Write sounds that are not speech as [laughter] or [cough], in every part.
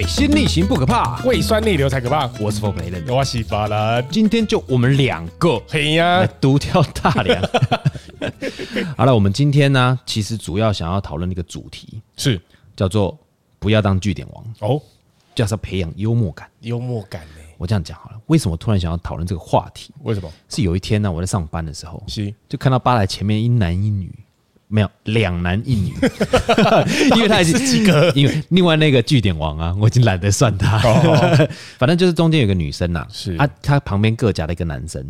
水星逆行不可怕，胃酸逆流才可怕。我是 For Play 我是巴兰，今天就我们两个，嘿呀，独挑大梁。[laughs] 好了，我们今天呢，其实主要想要讨论一个主题，是叫做不要当据点王哦，就是要培养幽默感。幽默感呢？我这样讲好了，为什么突然想要讨论这个话题？为什么？是有一天呢，我在上班的时候，是就看到巴莱前面一男一女。没有两男一女，[laughs] 因为他已经几个，[laughs] 因为另外那个据点王啊，我已经懒得算他。哦、[laughs] 反正就是中间有个女生呐、啊，是。啊，他旁边各夹了一个男生，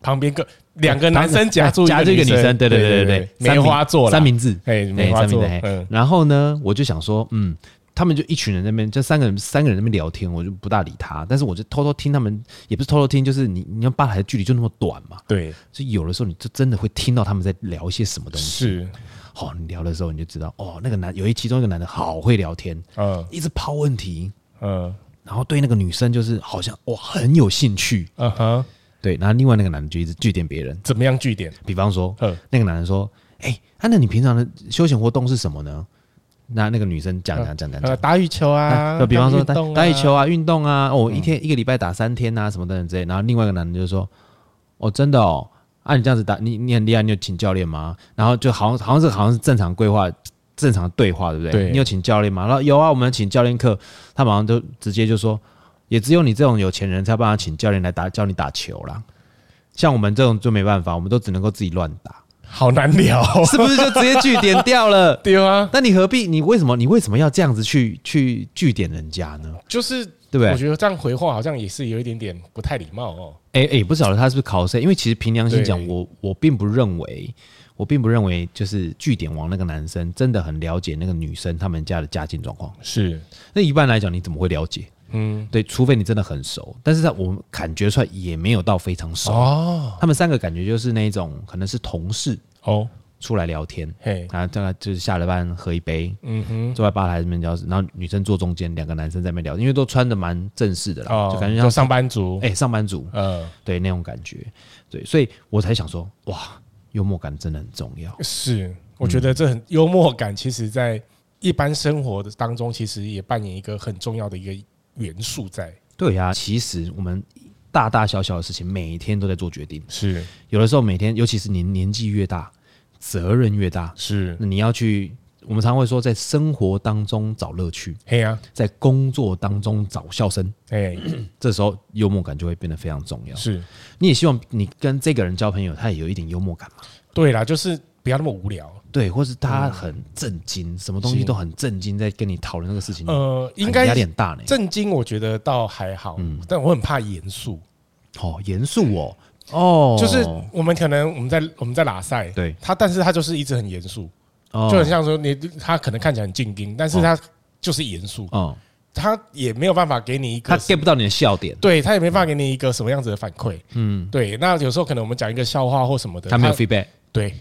旁边各两个男生夹住夹住一个女生，对对对对对，梅花座三明治，哎，梅花座。然后呢，我就想说，嗯。他们就一群人在那边，就三个人，三个人在那边聊天，我就不大理他。但是我就偷偷听他们，也不是偷偷听，就是你，你看吧台的距离就那么短嘛。对，所以有的时候你就真的会听到他们在聊一些什么东西。是，哦，你聊的时候你就知道，哦，那个男有一其中一个男的好会聊天，嗯，一直抛问题，嗯，然后对那个女生就是好像哇很有兴趣，嗯哼，对，然后另外那个男的就一直据点别人，怎么样据点？比方说，嗯，那个男的说，哎，那你平常的休闲活动是什么呢？那那个女生讲讲讲讲讲，打羽球啊，就比方说打打羽球啊，运动啊，哦，一天一个礼拜打三天啊，什么等等之类。然后另外一个男的就说，哦，真的哦，啊，你这样子打，你你很厉害，你有请教练吗？然后就好像好像是好像是正常规划，正常对话，对不对？对，你有请教练吗？然后有啊，我们请教练课，他马上就直接就说，也只有你这种有钱人才办法请教练来打教你打球啦，像我们这种就没办法，我们都只能够自己乱打。好难聊，[laughs] 是不是就直接据点掉了？[laughs] 对啊，那你何必？你为什么？你为什么要这样子去去据点人家呢？就是对不对？我觉得这样回话好像也是有一点点不太礼貌哦。哎哎，不晓得他是不是考谁？因为其实凭良心讲，我我并不认为，我并不认为就是据点王那个男生真的很了解那个女生他们家的家境状况。是，那一般来讲，你怎么会了解？嗯，对，除非你真的很熟，但是在我们感觉出来也没有到非常熟。哦。他们三个感觉就是那种可能是同事哦，出来聊天，嘿，然后大概就是下了班喝一杯，嗯哼，坐在吧台这边聊，然后女生坐中间，两个男生在那边聊，因为都穿的蛮正式的啦，就感觉像上班族，哎，上班族，嗯，对，那种感觉，对，所以我才想说，哇，幽默感真的很重要。是，我觉得这很幽默感，其实在一般生活的当中，其实也扮演一个很重要的一个。元素在对呀、啊，其实我们大大小小的事情，每一天都在做决定。是有的时候每天，尤其是年年纪越大，责任越大，是那你要去。我们常会说，在生活当中找乐趣，嘿呀，在工作当中找笑声，哎，[clears throat] 这时候幽默感就会变得非常重要。是，你也希望你跟这个人交朋友，他也有一点幽默感嘛？对啦，就是。不要那么无聊，对，或是他很震惊，嗯、什么东西都很震惊，在跟你讨论那个事情。呃，应该压力很大呢。震惊，我觉得倒还好，嗯，但我很怕严肃。哦，严肃哦，哦，就是我们可能我们在我们在拉赛，对。他，但是他就是一直很严肃，哦、就很像说你他可能看起来很静音，但是他就是严肃，哦，他也没有办法给你一个，他 get 不到你的笑点，对他也没办法给你一个什么样子的反馈，嗯，对，那有时候可能我们讲一个笑话或什么的，他没有 feedback，对。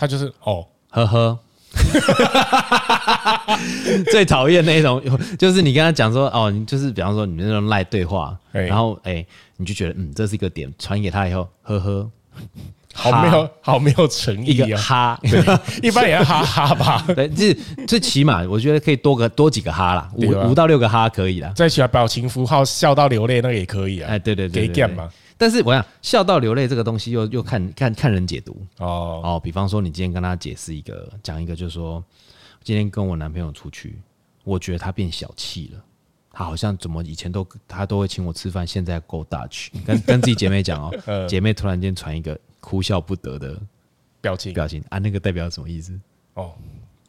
他就是哦，呵呵，[laughs] 最讨厌那种，就是你跟他讲说哦，你就是比方说你们那种赖对话，然后哎，你就觉得嗯，这是一个点，传给他以后，呵呵，好没有好没有诚意啊，哈，[laughs] 一般也要哈哈吧，[laughs] 对，就是最起码我觉得可以多个多几个哈啦，五五到六个哈可以啦，再起来表情符号笑到流泪那个也可以啊，哎，对对对，给干嘛？但是我想笑到流泪这个东西又又看看看人解读。哦。哦，比方说你今天跟他解释一个讲一个，就是说今天跟我男朋友出去，我觉得他变小气了，他好像怎么以前都他都会请我吃饭，现在 go [laughs] Dutch，跟跟自己姐妹讲哦，姐妹突然间传一个哭笑不得的表情。表情。啊，那个代表什么意思？哦，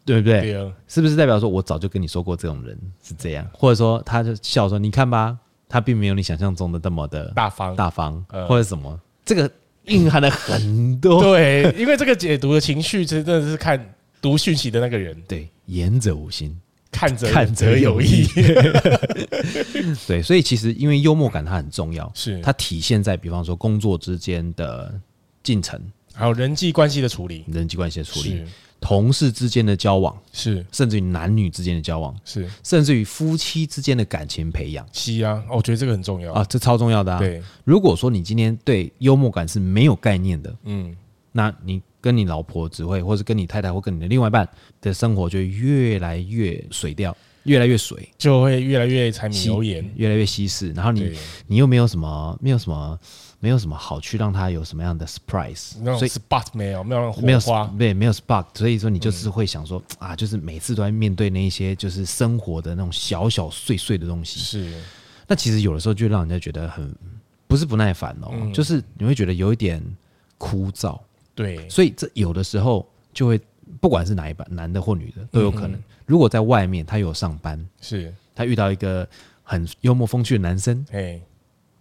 对不对？是不是代表说我早就跟你说过这种人是这样，或者说他就笑说你看吧。他并没有你想象中的那么的大方，大方或者什么，这个蕴含了很多。[laughs] 对，因为这个解读的情绪，真的是看读讯息的那个人。[laughs] 对，言者无心，看者看者有意。[laughs] 对，所以其实因为幽默感它很重要，是。它体现在比方说工作之间的进程，还有人际关系的处理，人际关系的处理。同事之间的交往是，甚至于男女之间的交往是，甚至于夫妻之间的感情培养。是啊，我觉得这个很重要啊，这超重要的啊。对，如果说你今天对幽默感是没有概念的，嗯，那你跟你老婆只会，或是跟你太太或跟你的另外一半的生活就越来越水掉。越来越水，就会越来越柴米油盐，越来越稀释。然后你你又没有什么，没有什么，没有什么好去让他有什么样的 surprise，所以 spot 没有，没有没有对，没有 spot，所以说你就是会想说啊，就是每次都在面对那一些就是生活的那种小小碎碎的东西。是，那其实有的时候就让人家觉得很不是不耐烦哦，就是你会觉得有一点枯燥。对，所以这有的时候就会。不管是哪一版，男的或女的都有可能。如果在外面他有上班，是他遇到一个很幽默风趣的男生，哎，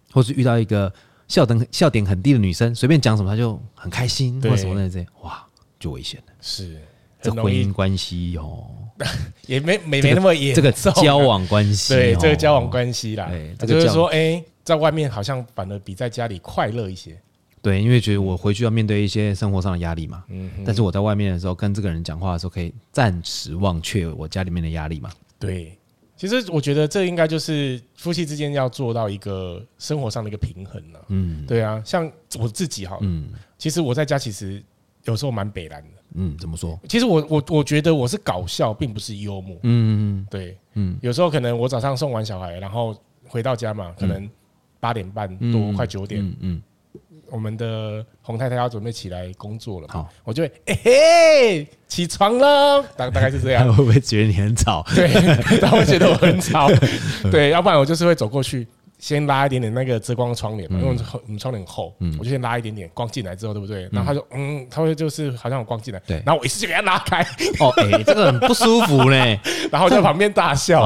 或是遇到一个笑点笑点很低的女生，随便讲什么她就很开心，或什么那些，哇，就危险了。是这婚姻关系哦，[laughs] 也没没没那么严，这个交往关系，对这个交往关系啦，就是说，哎，在外面好像反而比在家里快乐一些。对，因为觉得我回去要面对一些生活上的压力嘛，嗯，但是我在外面的时候跟这个人讲话的时候，可以暂时忘却我家里面的压力嘛。对，其实我觉得这应该就是夫妻之间要做到一个生活上的一个平衡了。嗯，对啊，像我自己哈，嗯，其实我在家其实有时候蛮北烂的。嗯，怎么说？其实我我我觉得我是搞笑，并不是幽默。嗯嗯嗯，对，嗯，有时候可能我早上送完小孩，然后回到家嘛，可能八点半多，快九点，嗯。我们的洪太太要准备起来工作了，好，我就会哎嘿，起床了，大大概是这样。[laughs] 会不会觉得你很吵？[laughs] 对，他会觉得我很吵。[laughs] 对，要不然我就是会走过去，先拉一点点那个遮光窗帘嘛，因为我们窗帘很厚，我就先拉一点点光进来之后，对不对？然后他说，嗯，他会就是好像有光进来，对，然后我一次就给他拉开。哦，哎，这个很不舒服嘞。然后我在旁边大笑，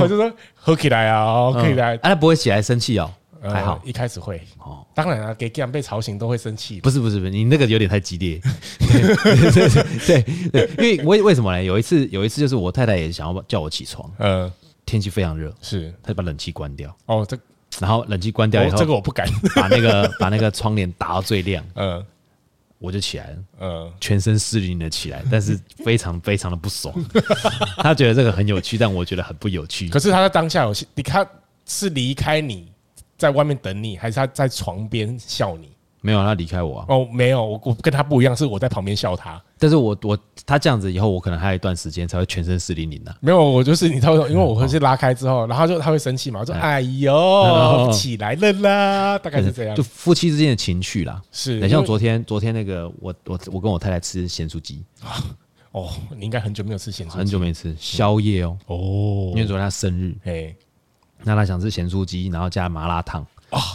我就说喝起来啊，喝起来，他不会起来生气哦。还好，一开始会哦。当然了，给这样被吵醒都会生气。不是不是不是，你那个有点太激烈。[laughs] 对对，因为为为什么呢？有一次有一次就是我太太也想要叫我起床。嗯，天气非常热，是，她就把冷气关掉。哦，这然后冷气关掉以后，这个我不敢。[laughs] 把那个把那个窗帘打到最亮。嗯，我就起来了。嗯，全身湿淋淋的起来，但是非常非常的不爽。[laughs] 他觉得这个很有趣，但我觉得很不有趣。可是他在当下有，你看是离开你。在外面等你，还是他在床边笑你？没有，他离开我啊。哦，没有，我我跟他不一样，是我在旁边笑他。但是我我他这样子以后，我可能还有一段时间才会全身湿淋淋的。没有，我就是你知道，因为我会是拉开之后，然后就他会生气嘛。我说：“哎呦，起来了啦！”大概是这样。就夫妻之间的情绪啦。是。像昨天，昨天那个我我我跟我太太吃咸酥鸡。哦，你应该很久没有吃咸酥鸡，很久没吃宵夜哦。哦。因为昨天他生日。哎。那他想吃咸酥鸡，然后加麻辣烫，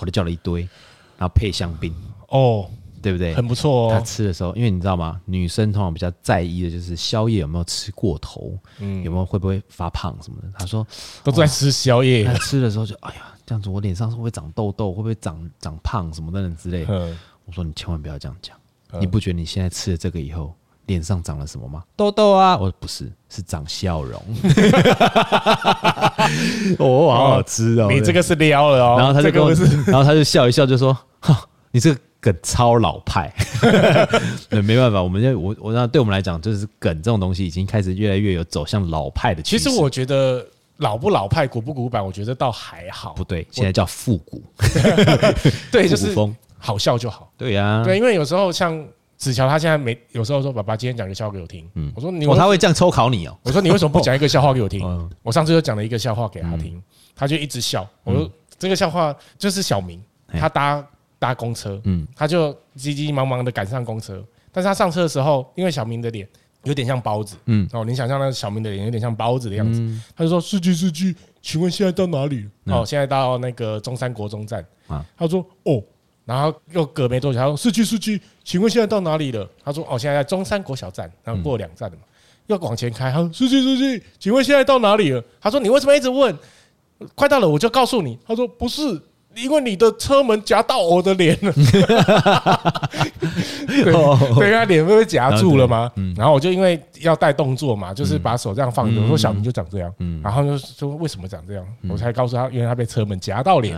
我就叫了一堆，然后配香槟，哦，对不对？很不错哦。他吃的时候，因为你知道吗？女生通常比较在意的就是宵夜有没有吃过头，嗯，有没有会不会发胖什么的。他说都在吃宵夜，[laughs] 他吃的时候就哎呀，这样子我脸上会不会长痘痘，会不会长长胖什么等等之类的。我说你千万不要这样讲，你不觉得你现在吃了这个以后？脸上长了什么吗？痘痘啊！我说不是，是长笑容。[laughs] 哦，好好吃哦！你这个是撩了哦。然后他就跟我，然后他就笑一笑，就说：“ [laughs] 哈，你这个梗超老派。[laughs] ”对，没办法，我们这我我那对我们来讲，就是梗这种东西已经开始越来越有走向老派的。其实我觉得老不老派，古不古板，我觉得倒还好。不对，现在叫复古。对，就是好笑就好。对呀，对，因为有时候像。子乔他现在没有时候说，爸爸今天讲个笑话给我听。嗯，我说你哦，他会这样抽考你哦。我说你为什么不讲一个笑话给我听？[laughs] 我上次就讲了一个笑话给他听，他就一直笑。我说这个笑话就是小明，他搭搭公车，嗯，他就急急忙忙的赶上公车，但是他上车的时候，因为小明的脸有点像包子，嗯，哦，你想象那个小明的脸有点像包子的样子，他就说司机司机，请问现在到哪里？哦，现在到那个中山国中站啊。他说哦。然后又隔没多久，他说：“司机，司机，请问现在到哪里了？”他说：“哦，现在在中山国小站，然后过两站了嘛，要往前开。”他说：“司机，司机，请问现在到哪里了？”他说：“你为什么一直问？快到了我就告诉你。”他说：“不是，因为你的车门夹到我的脸了。[laughs] ”对，对，他脸被夹住了嘛。然后我就因为要带动作嘛，就是把手这样放着。我说：“小明就长这样。”然后就说：“为什么长这样？”我才告诉他，因为他被车门夹到脸。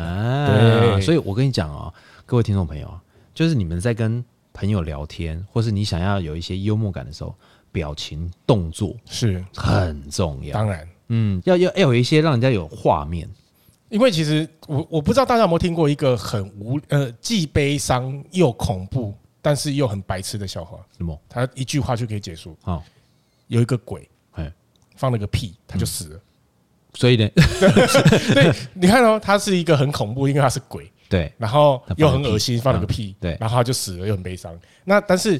对，所以我跟你讲啊。各位听众朋友，就是你们在跟朋友聊天，或是你想要有一些幽默感的时候，表情动作是很重要。当然，嗯，要要要有一些让人家有画面。因为其实我我不知道大家有没有听过一个很无呃既悲伤又恐怖，但是又很白痴的笑话。什么？他一句话就可以结束。好，有一个鬼，哎，放了个屁，他就死了。所以呢，[laughs] 对，你看哦，他是一个很恐怖，因为他是鬼，对，然后又很恶心，放了个屁，对，然后他就死了，又很悲伤。那但是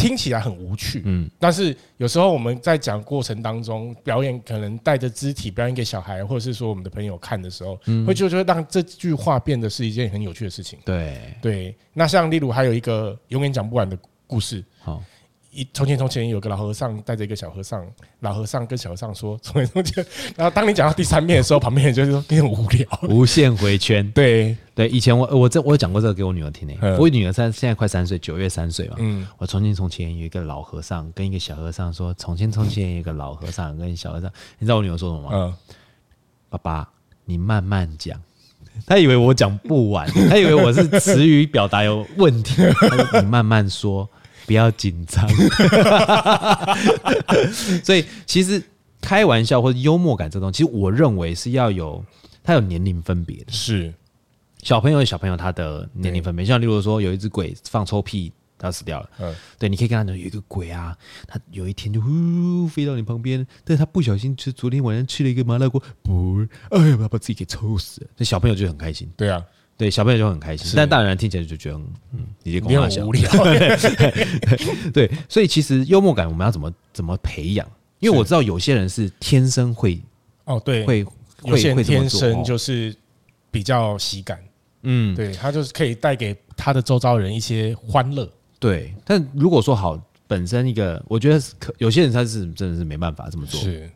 听起来很无趣，嗯，但是有时候我们在讲过程当中，表演可能带着肢体表演给小孩，或者是说我们的朋友看的时候，会就就会让这句话变得是一件很有趣的事情。对对，那像例如还有一个永远讲不完的故事，好。一从前从前有个老和尚带着一个小和尚，老和尚跟小和尚说从前从前，然后当你讲到第三遍的时候，旁边人就是说你很无聊，无限回圈。对对，以前我我这我有讲过这个给我女儿听诶、欸，我女儿三现在快三岁，九月三岁嘛。嗯，我从前从前有一个老和尚跟一个小和尚说，从前从前有一个老和尚跟小和尚，你知道我女儿说什么吗？嗯，爸爸你慢慢讲，他以为我讲不完，他以为我是词语表达有问题，她说你慢慢说。不要紧张，[laughs] 所以其实开玩笑或者幽默感这东西，其实我认为是要有它有年龄分别的。是小朋友有小朋友他的年龄分别，像例如说有一只鬼放臭屁，他死掉了。嗯，对，你可以跟他讲有一个鬼啊，他有一天就呼飞到你旁边，但是他不小心吃昨天晚上吃了一个麻辣锅，不，哎呀，把自己给臭死了。那小朋友就很开心。对啊。对，小朋友就很开心，但大人听起来就觉得嗯，你这公很无聊。[laughs] 对，所以其实幽默感我们要怎么怎么培养？因为我知道有些人是天生会哦，对，会有些人天生就是比较喜感，嗯，对他就是可以带给他的周遭人一些欢乐。对，但如果说好本身一个，我觉得可有些人他是真的是没办法这么做。是。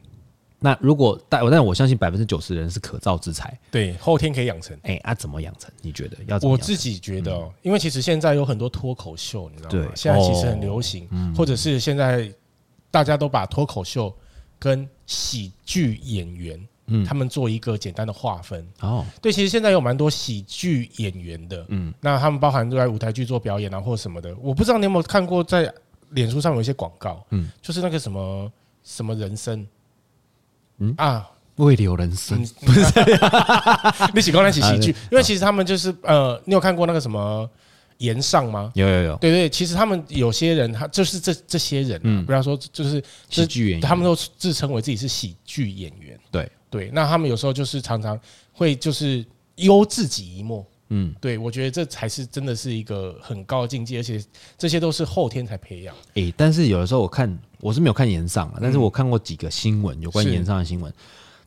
那如果但我但我相信百分之九十的人是可造之材，对，后天可以养成。哎、欸，啊，怎么养成？你觉得要怎？我自己觉得、喔，因为其实现在有很多脱口秀，你知道吗？对，现在其实很流行，或者是现在大家都把脱口秀跟喜剧演员，嗯，他们做一个简单的划分。哦，对，其实现在有蛮多喜剧演员的，嗯，那他们包含都在舞台剧做表演啊，或者什么的。我不知道你有没有看过，在脸书上有一些广告，嗯，就是那个什么什么人生。嗯？啊，未留人生。[laughs] 不是你喜欢那起喜剧，因为其实他们就是呃，你有看过那个什么岩上吗？有有有，对对，其实他们有些人他就是这这些人，嗯，不要说就是喜剧演员，他们都自称为自己是喜剧演员，对。对，那他们有时候就是常常会就是优自己一默，嗯，对我觉得这才是真的是一个很高的境界，而且这些都是后天才培养。诶，但是有的时候我看。我是没有看岩上啊，但是我看过几个新闻，有关岩上的新闻，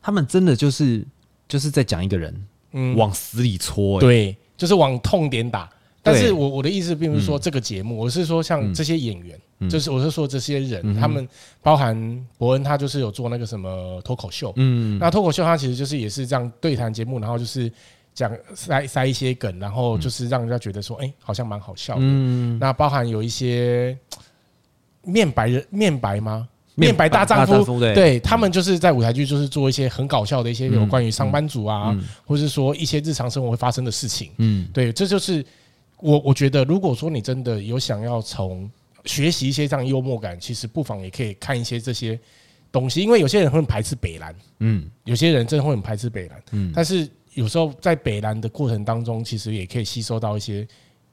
他们真的就是就是在讲一个人，嗯，往死里戳，对，就是往痛点打。但是我我的意思并不是说这个节目，我是说像这些演员，就是我是说这些人，他们包含伯恩，他就是有做那个什么脱口秀，嗯，那脱口秀他其实就是也是这样对谈节目，然后就是讲塞塞一些梗，然后就是让人家觉得说，哎，好像蛮好笑的。嗯，那包含有一些。面白人面白吗？面白大丈夫，对，他们就是在舞台剧，就是做一些很搞笑的一些有关于上班族啊，或者是说一些日常生活会发生的事情。嗯，对，这就是我我觉得，如果说你真的有想要从学习一些这样幽默感，其实不妨也可以看一些这些东西，因为有些人会很排斥北蓝，嗯，有些人真的会很排斥北蓝，嗯，但是有时候在北蓝的过程当中，其实也可以吸收到一些。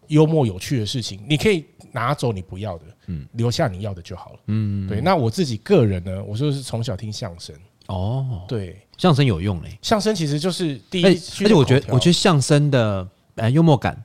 幽默有趣的事情，你可以拿走你不要的，嗯，留下你要的就好了，嗯，对。那我自己个人呢，我就是从小听相声，哦，对，相声有用嘞。相声其实就是第一，而且我觉得，我觉得相声的呃幽默感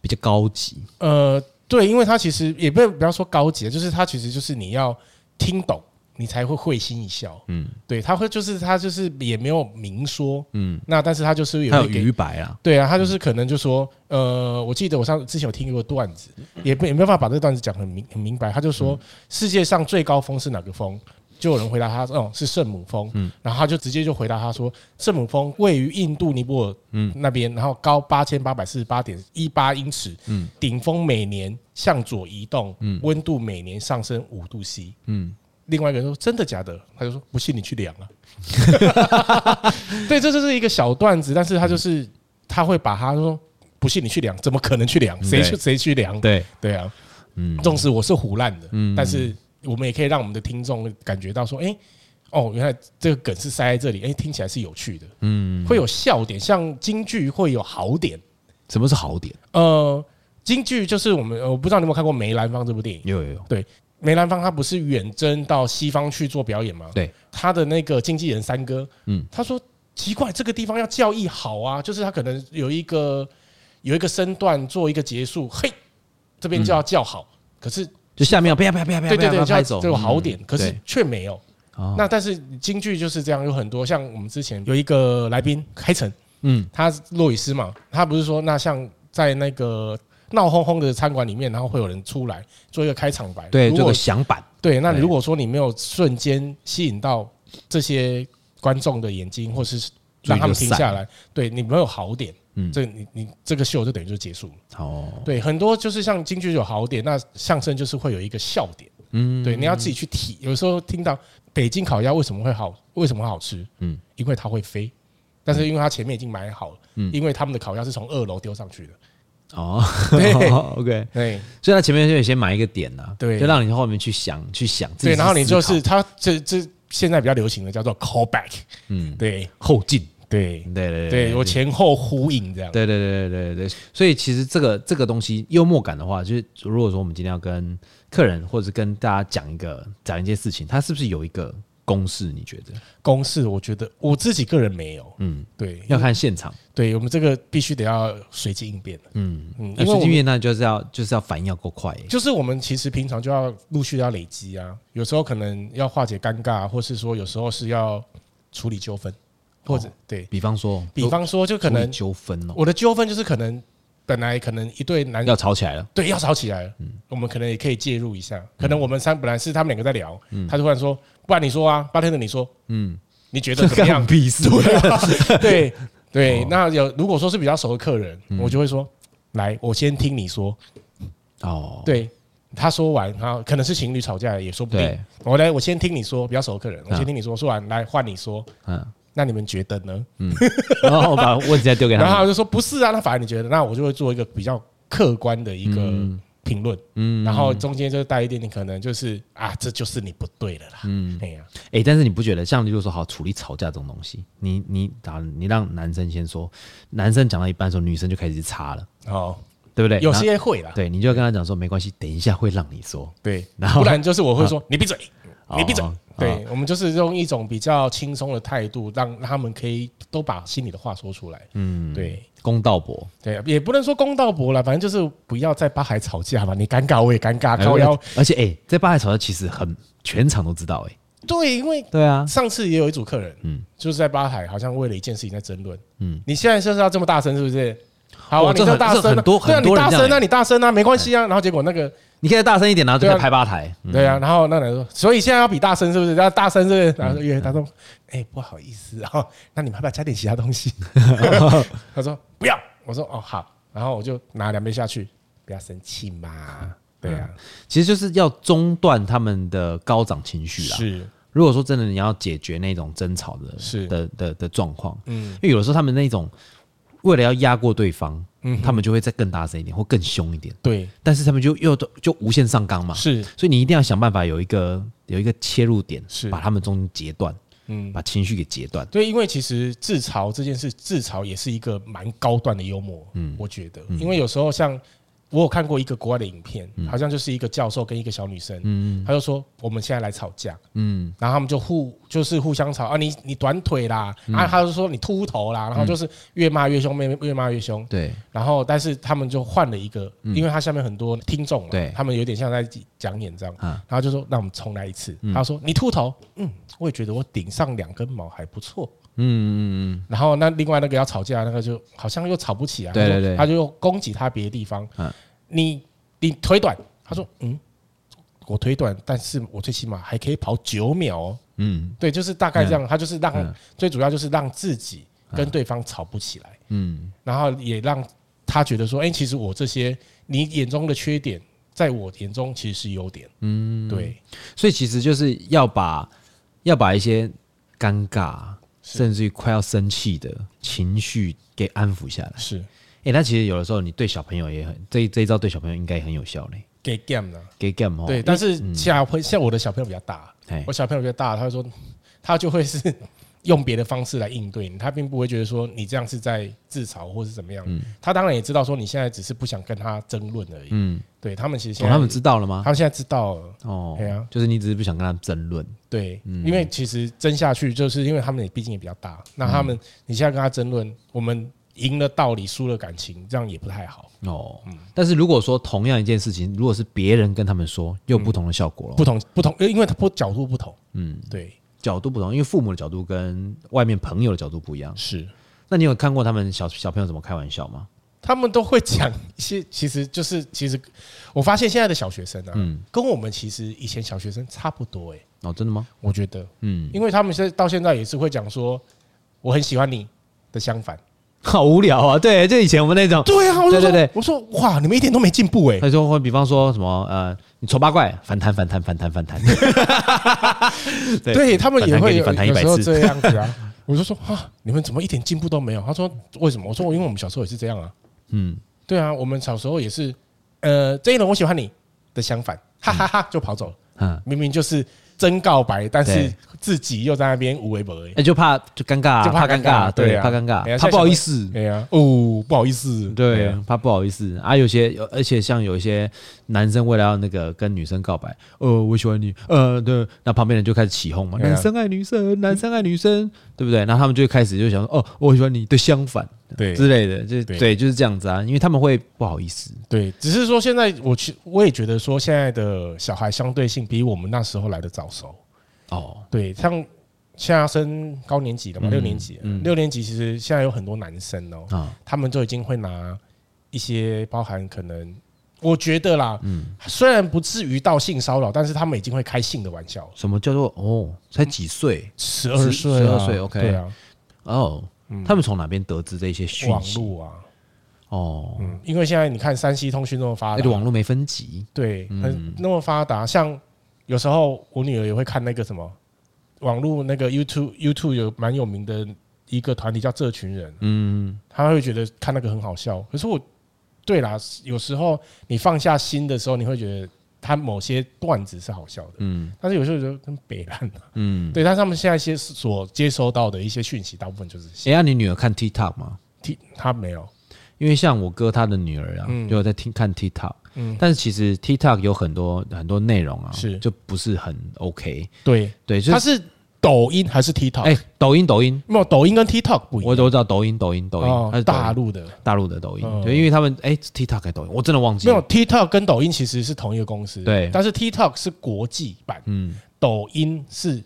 比较高级，呃，对，因为它其实也不要不要说高级，就是它其实就是你要听懂。你才会会心一笑，嗯，对，他会就是他就是也没有明说，嗯，那但是他就是有他有余白啊，对啊，他就是可能就说，呃，我记得我上之前有听过段子，也也没有办法把这个段子讲很明很明白，他就说世界上最高峰是哪个峰？就有人回答他，哦，是圣母峰，嗯，然后他就直接就回答他说，圣母峰位于印度尼泊尔嗯那边，然后高八千八百四十八点一八英尺，嗯，顶峰每年向左移动，嗯，温度每年上升五度 C，嗯。另外一个人说：“真的假的？”他就说：“不信你去量啊。[laughs] ”对，这就是一个小段子，但是他就是他会把他说：“不信你去量，怎么可能去量？谁去谁去量？”对对啊，嗯，纵使我是胡烂的，嗯，但是我们也可以让我们的听众感觉到说：“哎，哦，原来这个梗是塞在这里，哎，听起来是有趣的，嗯，会有笑点，像京剧会有好点。什么是好点？呃，京剧就是我们，我不知道你有没有看过《梅兰芳》这部电影？有有有，对。梅兰芳他不是远征到西方去做表演吗？对，他的那个经纪人三哥，嗯，他说奇怪，这个地方要教义好啊，就是他可能有一个有一个身段做一个结束，嘿，这边就要叫好，嗯、可是就下面要啪啪啪啪啪对对对，拍走，这个好点，嗯、可是却没有。哦、那但是京剧就是这样，有很多像我们之前有一个来宾开城，嗯，他洛里斯嘛，他不是说那像在那个闹哄哄的餐馆里面，然后会有人出来做一个开场白，对，做个响板，对。那如果说你没有瞬间吸引到这些观众的眼睛，或是让他们停下来，对你没有好点，嗯，这你你这个秀就等于就结束了。哦，对，很多就是像京剧有好点，那相声就是会有一个笑点，嗯，对，你要自己去体，有时候听到。北京烤鸭为什么会好？为什么好吃？嗯，因为它会飞，但是因为它前面已经买好了，嗯，因为他们的烤鸭是从二楼丢上去的。哦，对，[laughs] OK，对，所以它前面就先埋一个点呐，对，就让你后面去想，去想，对，然后你就是它这这现在比较流行的叫做 call back，嗯，对，后进，对，对对对，我前后呼应这样，对对对对对对，所以其实这个这个东西幽默感的话，就是如果说我们今天要跟客人或者跟大家讲一个讲一件事情，它是不是有一个公式？你觉得公式？我觉得我自己个人没有。嗯，对，要看现场。对我们这个必须得要随机应变。嗯嗯，随机应变那就是要就是要反应要够快。就是我们其实平常就要陆续要累积啊，有时候可能要化解尴尬，或是说有时候是要处理纠纷，或者对比方说，比方说就可能纠纷哦。我的纠纷就是可能。本来可能一对男要吵起来了，对，要吵起来了。嗯，我们可能也可以介入一下。可能我们三本来是他们两个在聊，嗯，他突然说：“不然你说啊，八天的你说，嗯，你觉得怎么样？”屁事，[laughs] 对对。那有如果说是比较熟的客人，我就会说：“来，我先听你说。”哦，对，他说完，然后可能是情侣吵架也说不定。我来，我先听你说，比较熟的客人，我先听你说，说完来换你说，嗯。那你们觉得呢？嗯，然后我把问题再丢给他，[laughs] 然后他就说不是啊，那反而你觉得，那我就会做一个比较客观的一个评论，嗯，然后中间就带一点点可能就是啊，这就是你不对了啦，嗯，哎呀，哎，但是你不觉得像例如说好处理吵架这种东西，你你打你让男生先说，男生讲到一半的时候，女生就开始插了，哦，对不对？有些会啦，对，你就跟他讲说没关系，等一下会让你说，对，然后不然就是我会说你闭嘴，你闭嘴。对，我们就是用一种比较轻松的态度，让他们可以都把心里的话说出来。嗯，对，公道博，对，也不能说公道博了，反正就是不要在吧台吵架嘛。你尴尬，我也尴尬，高腰。而且，哎，在吧台吵架其实很全场都知道，哎。对，因为对啊，上次也有一组客人，嗯，就是在吧台好像为了一件事情在争论。嗯，你现在就是要这么大声，是不是？好，你就大声，很多很多人这样。你大声啊，你大声啊，没关系啊。然后结果那个。你可以大声一点，然后就可以拍吧台。对啊，然后那人说，所以现在要比大声是不是？要大声是不是？然后因为他说，哎，不好意思啊，那你们要不要加点其他东西？[laughs] 他说不要。我说哦好，然后我就拿两杯下去，不要生气嘛。对啊，其实就是要中断他们的高涨情绪啦。是，如果说真的你要解决那种争吵的，是的的的状况，嗯，因为有的时候他们那种为了要压过对方。嗯，他们就会再更大声一点，或更凶一点。对，但是他们就又都就无限上纲嘛。是，所以你一定要想办法有一个有一个切入点，是把他们中间截断，嗯，把情绪给截断。对，因为其实自嘲这件事，自嘲也是一个蛮高段的幽默。嗯，我觉得，因为有时候像。我有看过一个国外的影片，好像就是一个教授跟一个小女生，嗯，他就说我们现在来吵架，嗯，然后他们就互就是互相吵啊，你你短腿啦，啊，他就说你秃头啦，然后就是越骂越凶，越越骂越凶，对，然后但是他们就换了一个，因为他下面很多听众，对，他们有点像在讲演这样，然后就说那我们重来一次，他说你秃头，嗯，我也觉得我顶上两根毛还不错，嗯嗯嗯，然后那另外那个要吵架那个就好像又吵不起来，对对对，他就攻击他别的地方，嗯。你你腿短，他说嗯，我腿短，但是我最起码还可以跑九秒哦。嗯，对，就是大概这样。他就是让最主要就是让自己跟对方吵不起来。嗯，然后也让他觉得说，哎，其实我这些你眼中的缺点，在我眼中其实是优点。嗯，对。所以其实就是要把要把一些尴尬，甚至于快要生气的情绪给安抚下来。是。哎，那其实有的时候，你对小朋友也很这这一招对小朋友应该也很有效嘞。给 game 呢？给 game 哦。对，但是小朋像我的小朋友比较大，我小朋友比较大，他会说他就会是 [laughs] 用别的方式来应对你，他并不会觉得说你这样是在自嘲或是怎么样。嗯他当然也知道说你现在只是不想跟他争论而已。嗯，对他们其实现在他们知道了吗？他们现在知道了。哦，对啊，就是你只是不想跟他争论。对，因为其实争下去，就是因为他们也毕竟也比较大。那他们你现在跟他争论，我们赢了道理，输了感情，这样也不太好。哦，但是如果说同样一件事情，如果是别人跟他们说，又有不同的效果了。不同不同，因为他不角度不同。嗯，对，角度不同，因为父母的角度跟外面朋友的角度不一样。是，那你有看过他们小小朋友怎么开玩笑吗？他们都会讲一些，其实就是其实我发现现在的小学生啊，嗯，跟我们其实以前小学生差不多。哎，哦，真的吗？我觉得，嗯，因为他们现在到现在也是会讲说，我很喜欢你的相反。[laughs] 好无聊啊！对，就以前我们那种。对啊，对对对，我说哇，你们一点都没进步哎。他说会，比方说什么呃，你丑八怪，反弹反弹反弹反弹。[laughs] 对他们也会有时候这样子啊。[laughs] 我就说啊，你们怎么一点进步都没有？他说为什么？我说因为我们小时候也是这样啊。嗯，对啊，我们小时候也是，呃，这一轮我喜欢你的相反，哈哈哈就跑走了。嗯，明明就是。真告白，但是自己又在那边无微博，哎，就怕就尴尬，就怕尴尬，对，怕尴尬，怕不好意思，对呀，哦，不好意思，对，怕不好意思。啊。有些，而且像有一些男生为了要那个跟女生告白，呃，我喜欢你，呃，对，那旁边人就开始起哄嘛，男生爱女生，男生爱女生，对不对？然后他们就开始就想说，哦，我喜欢你。的相反。对。之类的，就对，就是这样子啊，因为他们会不好意思。对，只是说现在我去，我也觉得说现在的小孩相对性比我们那时候来的早熟。哦，对，像现在升高年级了嘛，六年级，六年级其实现在有很多男生哦，他们就已经会拿一些包含可能，我觉得啦，嗯，虽然不至于到性骚扰，但是他们已经会开性的玩笑。什么叫做哦？才几岁？十二岁，十二岁，OK，对啊，哦。他们从哪边得知这些讯息？网络啊，哦，嗯，因为现在你看三 C 通讯那么发达，网络没分级，对，很那么发达。像有时候我女儿也会看那个什么网络那个 YouTube，YouTube 有蛮有名的一个团体叫这群人，嗯，她会觉得看那个很好笑。可是我，对啦，有时候你放下心的时候，你会觉得。他某些段子是好笑的，嗯，但是有时候就跟北烂，嗯，对，但是他们现在些所接收到的一些讯息，大部分就是。哎呀，你女儿看 TikTok 吗？T 她没有，因为像我哥他的女儿啊，就有在听看 TikTok，嗯，但是其实 TikTok 有很多很多内容啊，是就不是很 OK，对对，它是。抖音还是 TikTok？哎，抖音，抖音，没有抖音跟 TikTok 不一样。我都知道抖音，抖音，抖音，它是大陆的，大陆的抖音。对，因为他们哎，TikTok 跟抖音，我真的忘记了。没有 TikTok 跟抖音其实是同一个公司，对。但是 TikTok 是国际版，嗯，抖音是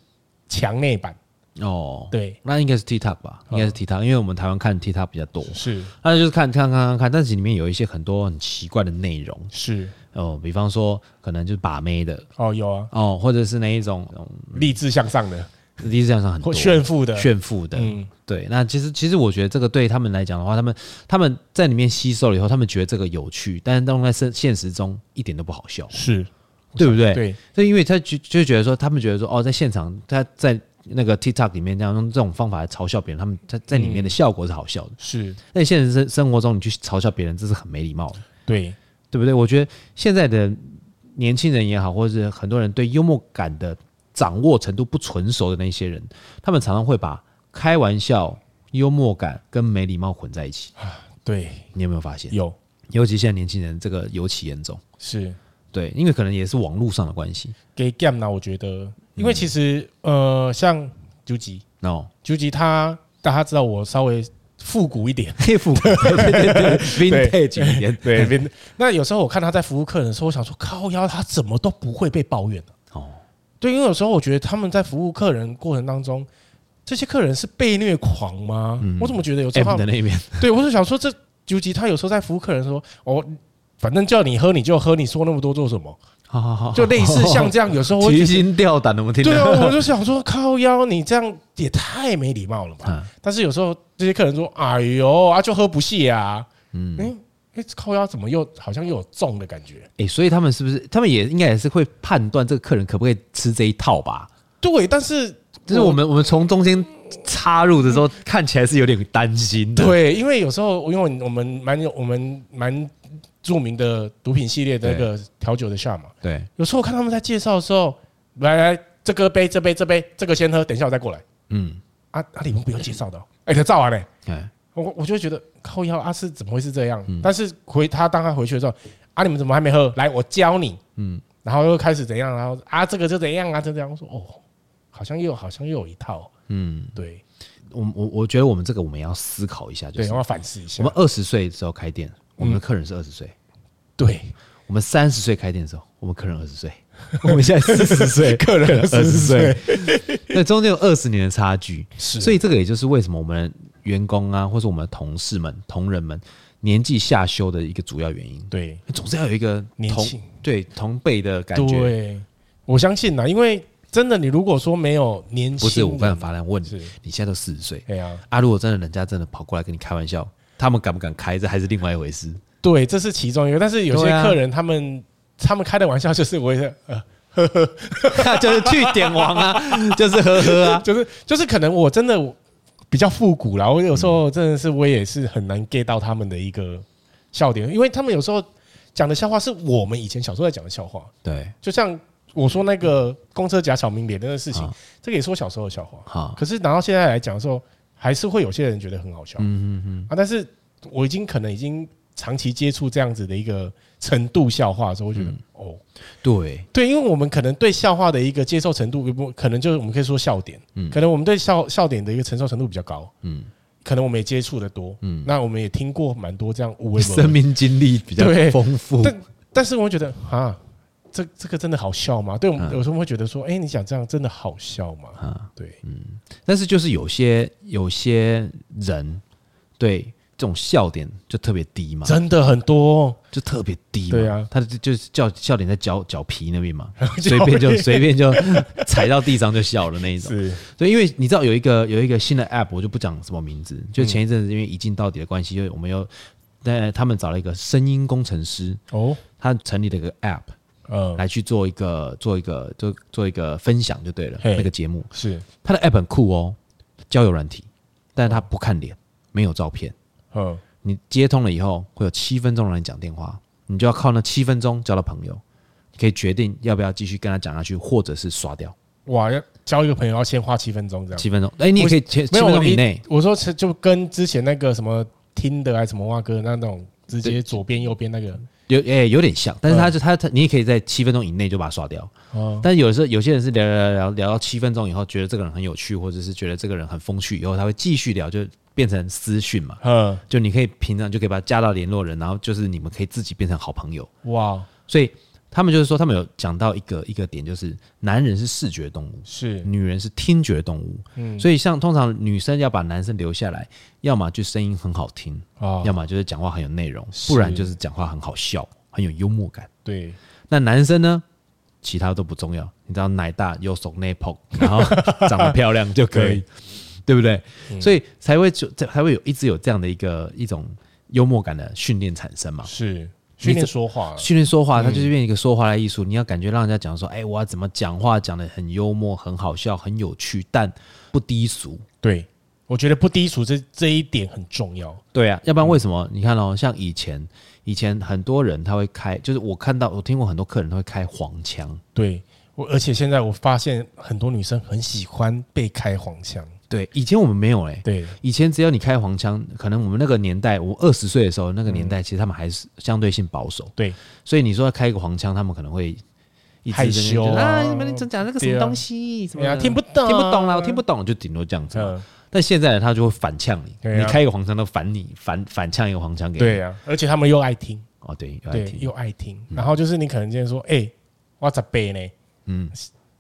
墙内版。哦，对，那应该是 TikTok 吧？应该是 TikTok，因为我们台湾看 TikTok 比较多。是，那就是看看看看看，但是里面有一些很多很奇怪的内容。是哦，比方说可能就是把妹的。哦，有啊。哦，或者是那一种励志向上的。励志向上很多炫富的，炫富的，嗯，对。那其实，其实我觉得这个对他们来讲的话，他们他们在里面吸收了以后，他们觉得这个有趣，但是当在现现实中一点都不好笑，是对不对？对。所以因为他就就觉得说，他们觉得说，哦，在现场他在那个 TikTok 里面这样用这种方法来嘲笑别人，他们在在里面的效果是好笑的，是。在现实生生活中，你去嘲笑别人，这是很没礼貌的，对，对不对？我觉得现在的年轻人也好，或者是很多人对幽默感的。掌握程度不纯熟的那些人，他们常常会把开玩笑、幽默感跟没礼貌混在一起。对，你有没有发现？有，尤其现在年轻人这个尤其严重。是对，因为可能也是网络上的关系。给 game 呢？我觉得，因为其实呃，像究极哦，究极他大家知道我稍微复古一点，复古对对对，[laughs] vintage 一点。对，[laughs] 那有时候我看他在服务客人的时候，我想说，靠腰他怎么都不会被抱怨的。哦对，因为有时候我觉得他们在服务客人过程当中，这些客人是被虐狂吗？嗯、我怎么觉得有时候？的那边，[laughs] 对，我就想说，这究极他有时候在服务客人说，哦，反正叫你喝你就喝，你说那么多做什么？好好好，就类似像这样，有时候 [laughs] 提心吊胆的，我听。对啊，[laughs] 我就想说，靠腰，你这样也太没礼貌了吧？嗯、但是有时候这些客人说，哎呦啊，就喝不谢啊，嗯。哎靠腰怎么又好像又有重的感觉？哎，所以他们是不是他们也应该也是会判断这个客人可不可以吃这一套吧？对，但是就是我们我们从中间插入的时候，看起来是有点担心的。对，因为有时候因为我们蛮有我们蛮著名的毒品系列的那个调酒的 shop 嘛，对，有时候我看他们在介绍的时候，来来这个杯这杯这杯这个先喝，等一下我再过来。嗯，啊啊，你们不用介绍的，哎，他照完嘞，哎，我我就会觉得靠腰啊，是怎么会是这样？但是回他当他回去的时候，啊，你们怎么还没喝？来，我教你，嗯，然后又开始怎样？然后啊，这个就怎样啊，就这样。我说哦，好像又好像又有一套，嗯，对，我我我觉得我们这个我们要思考一下，就是我要反思一下。我们二十岁的时候开店，我们的客人是二十岁，对，我们三十岁开店的时候，我们客人二十岁。[laughs] 我们现在四 [laughs] 十岁，客人二十岁，那中间有二十年的差距，是，所以这个也就是为什么我们员工啊，或是我们的同事们、同仁们年纪下修的一个主要原因。对，总是要有一个年轻，对同辈的感觉。对，我相信呐，因为真的，你如果说没有年轻，不是我办法来问你，你现在都四十岁，对呀，啊，如果真的人家真的跑过来跟你开玩笑，他们敢不敢开，这还是另外一回事。对，这是其中一个，但是有些客人他们。他们开的玩笑 [laughs] 就是我也呃呵呵，[laughs] 就是去点王啊，[laughs] 就是呵呵啊，就是就是可能我真的比较复古啦，我有时候真的是我也是很难 get 到他们的一个笑点，因为他们有时候讲的笑话是我们以前小时候在讲的笑话。对，就像我说那个公车夹小明脸的那个事情，这个也是我小时候的笑话。好，可是拿到现在来讲的时候，还是会有些人觉得很好笑。嗯嗯嗯啊，但是我已经可能已经。长期接触这样子的一个程度笑话的时候，我觉得、嗯、哦，对。对，因为我们可能对笑话的一个接受程度，不可能就是我们可以说笑点，嗯，可能我们对笑笑点的一个承受程度比较高，嗯，可能我们也接触的多，嗯，那我们也听过蛮多这样无，[laughs] 生命经历比较丰富，但但是我会觉得啊，这这个真的好笑吗？对我们有时候会觉得说，哎，你讲这样真的好笑吗？啊，对，嗯，但是就是有些有些人对。这种笑点就特别低嘛，真的很多，就特别低嘛。对啊，他就就是叫笑点在脚脚皮那边嘛，[laughs] 随便就随便就 [laughs] 踩到地上就笑了那一种。是，对，因为你知道有一个有一个新的 app，我就不讲什么名字。就前一阵子因为一镜到底的关系，就我们又在他们找了一个声音工程师哦，他成立了一个 app，嗯，来去做一个做一个做做一个分享就对了。那个节目是他的 app 很酷哦，交友软体，但是他不看脸，没有照片。嗯，你接通了以后会有七分钟让你讲电话，你就要靠那七分钟交到朋友，你可以决定要不要继续跟他讲下去，或者是刷掉。哇，要交一个朋友要先花七分钟这样。七分钟，哎，你也可以七七分钟以内。我说就跟之前那个什么听的还是什么哇哥那种直接左边右边那个有哎有点像，但是他就他他你也可以在七分钟以内就把它刷掉。哦，但是有时候有些人是聊聊聊聊到七分钟以后，觉得这个人很有趣，或者是觉得这个人很风趣，以后他会继续聊就。变成私讯嘛，嗯，就你可以平常就可以把他加到联络人，然后就是你们可以自己变成好朋友。哇，所以他们就是说，他们有讲到一个一个点，就是男人是视觉动物，是女人是听觉动物。嗯，所以像通常女生要把男生留下来，要么就声音很好听啊，要么就是讲话很有内容，不然就是讲话很好笑，很有幽默感。对，那男生呢，其他都不重要，你知道奶大有手内泡，[laughs] 然后长得漂亮就可以。对不对？嗯、所以才会就才会有一直有这样的一个一种幽默感的训练产生嘛。是训练说话，训练说话，它就是变一个说话的艺术。嗯、你要感觉让人家讲说，哎，我要怎么讲话，讲的很幽默、很好笑、很有趣，但不低俗。对，我觉得不低俗这这一点很重要。对啊，要不然为什么？嗯、你看哦，像以前以前很多人他会开，就是我看到我听过很多客人他会开黄腔。对，我而且现在我发现很多女生很喜欢被开黄腔。对，以前我们没有哎。对，以前只要你开黄腔，可能我们那个年代，我二十岁的时候，那个年代其实他们还是相对性保守。对，所以你说要开一个黄腔，他们可能会害羞啊，你们讲那个什么东西，什么听不懂，听不懂啦，我听不懂，就顶多这样子。但现在呢他就会反呛你，你开一个黄腔都反你，反反呛一个黄腔给你。对呀，而且他们又爱听。哦，对，对，又爱听。然后就是你可能今天说，哎，我十倍呢，嗯，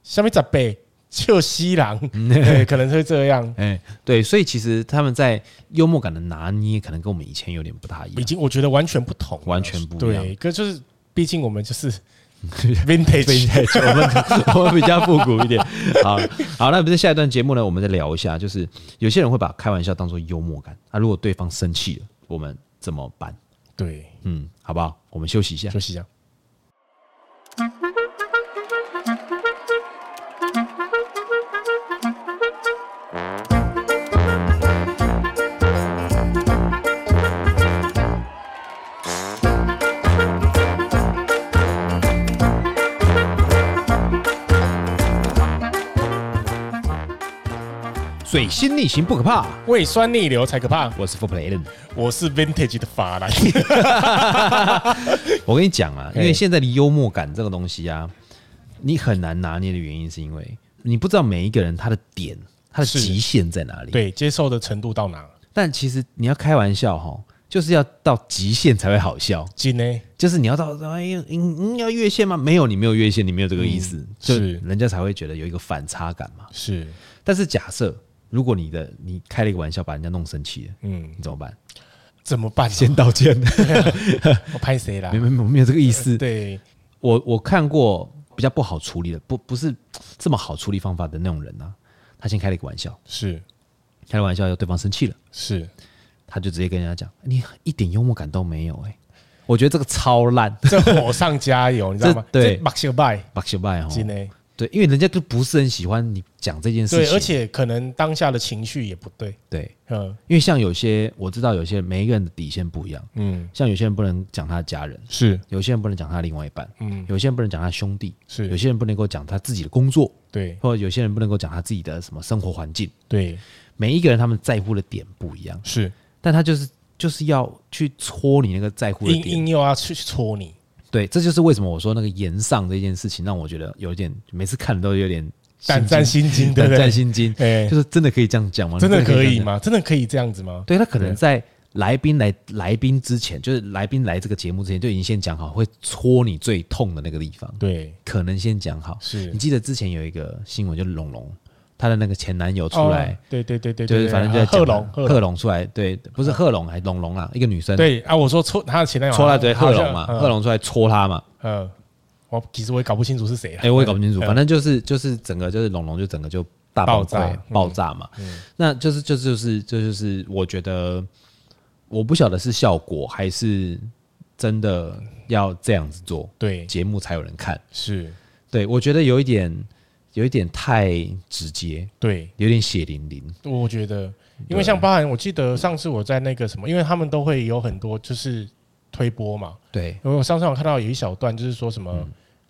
下面十倍。就西郎，[laughs] 对，可能会这样，[laughs] 哎，对，所以其实他们在幽默感的拿捏，可能跟我们以前有点不大一样，已经我觉得完全不同，完全不一样。对，可就是毕竟我们就是 [laughs] vintage，我们我们比较复古一点。好，好，那不是下一段节目呢，我们再聊一下，就是有些人会把开玩笑当做幽默感，啊，如果对方生气了，我们怎么办？对，嗯，好不好？我们休息一下，休息一下。水星逆行不可怕，胃酸逆流才可怕。我是 For Play，我是 Vintage 的法兰。[laughs] 我跟你讲啊，因为现在的幽默感这个东西啊，你很难拿捏的原因，是因为你不知道每一个人他的点，他的极限在哪里，对，接受的程度到哪。但其实你要开玩笑哈，就是要到极限才会好笑。真呢，就是你要到哎呀，你要越线吗？没有，你没有越线，你没有这个意思，是人家才会觉得有一个反差感嘛。是，但是假设。如果你的你开了一个玩笑，把人家弄生气了，嗯，你怎么办？怎么办？先道歉。[laughs] 我拍谁啦？没没没，没有这个意思。对，我我看过比较不好处理的，不不是这么好处理方法的那种人呢、啊。他先开了一个玩笑，是开了玩笑，要对方生气了，是，他就直接跟人家讲：“你一点幽默感都没有。”哎，我觉得这个超烂，这火上加油，你知道吗？[laughs] 对，马修拜，马修拜哈，真的。对，因为人家就不是很喜欢你讲这件事情。对，而且可能当下的情绪也不对。对，嗯，因为像有些我知道，有些每一个人的底线不一样。嗯，像有些人不能讲他的家人，是；有些人不能讲他另外一半，嗯；有些人不能讲他兄弟，是；有些人不能够讲他自己的工作，对；或者有些人不能够讲他自己的什么生活环境，对。每一个人他们在乎的点不一样，是。但他就是就是要去戳你那个在乎的点，硬硬又要去戳你。对，这就是为什么我说那个炎上这件事情让我觉得有点，每次看都有点胆战心惊，[laughs] 胆战心惊。哎，[laughs] 就是真的可以这样讲吗？真的可以吗？真的可以这样子吗？对，他可能在来宾来来宾之前，就是来宾来这个节目之前就已经先讲好，会戳你最痛的那个地方。对，可能先讲好。是你记得之前有一个新闻，就是龙龙。他的那个前男友出来，对对对对，就是反正就在讲贺龙，贺龙出来，对，不是贺龙，还龙龙啊，一个女生。对啊，我说戳他的前男友，戳他对贺龙嘛，贺龙出来戳他嘛。嗯，我其实我也搞不清楚是谁。哎，我也搞不清楚，反正就是就是整个就是龙龙就整个就大爆炸爆炸嘛。那就是就就是这就是我觉得我不晓得是效果还是真的要这样子做，对节目才有人看。是，对我觉得有一点。有一点太直接，对，有点血淋淋。我觉得，因为像包含，我记得上次我在那个什么，因为他们都会有很多就是推播嘛，对。我上次我看到有一小段，就是说什么，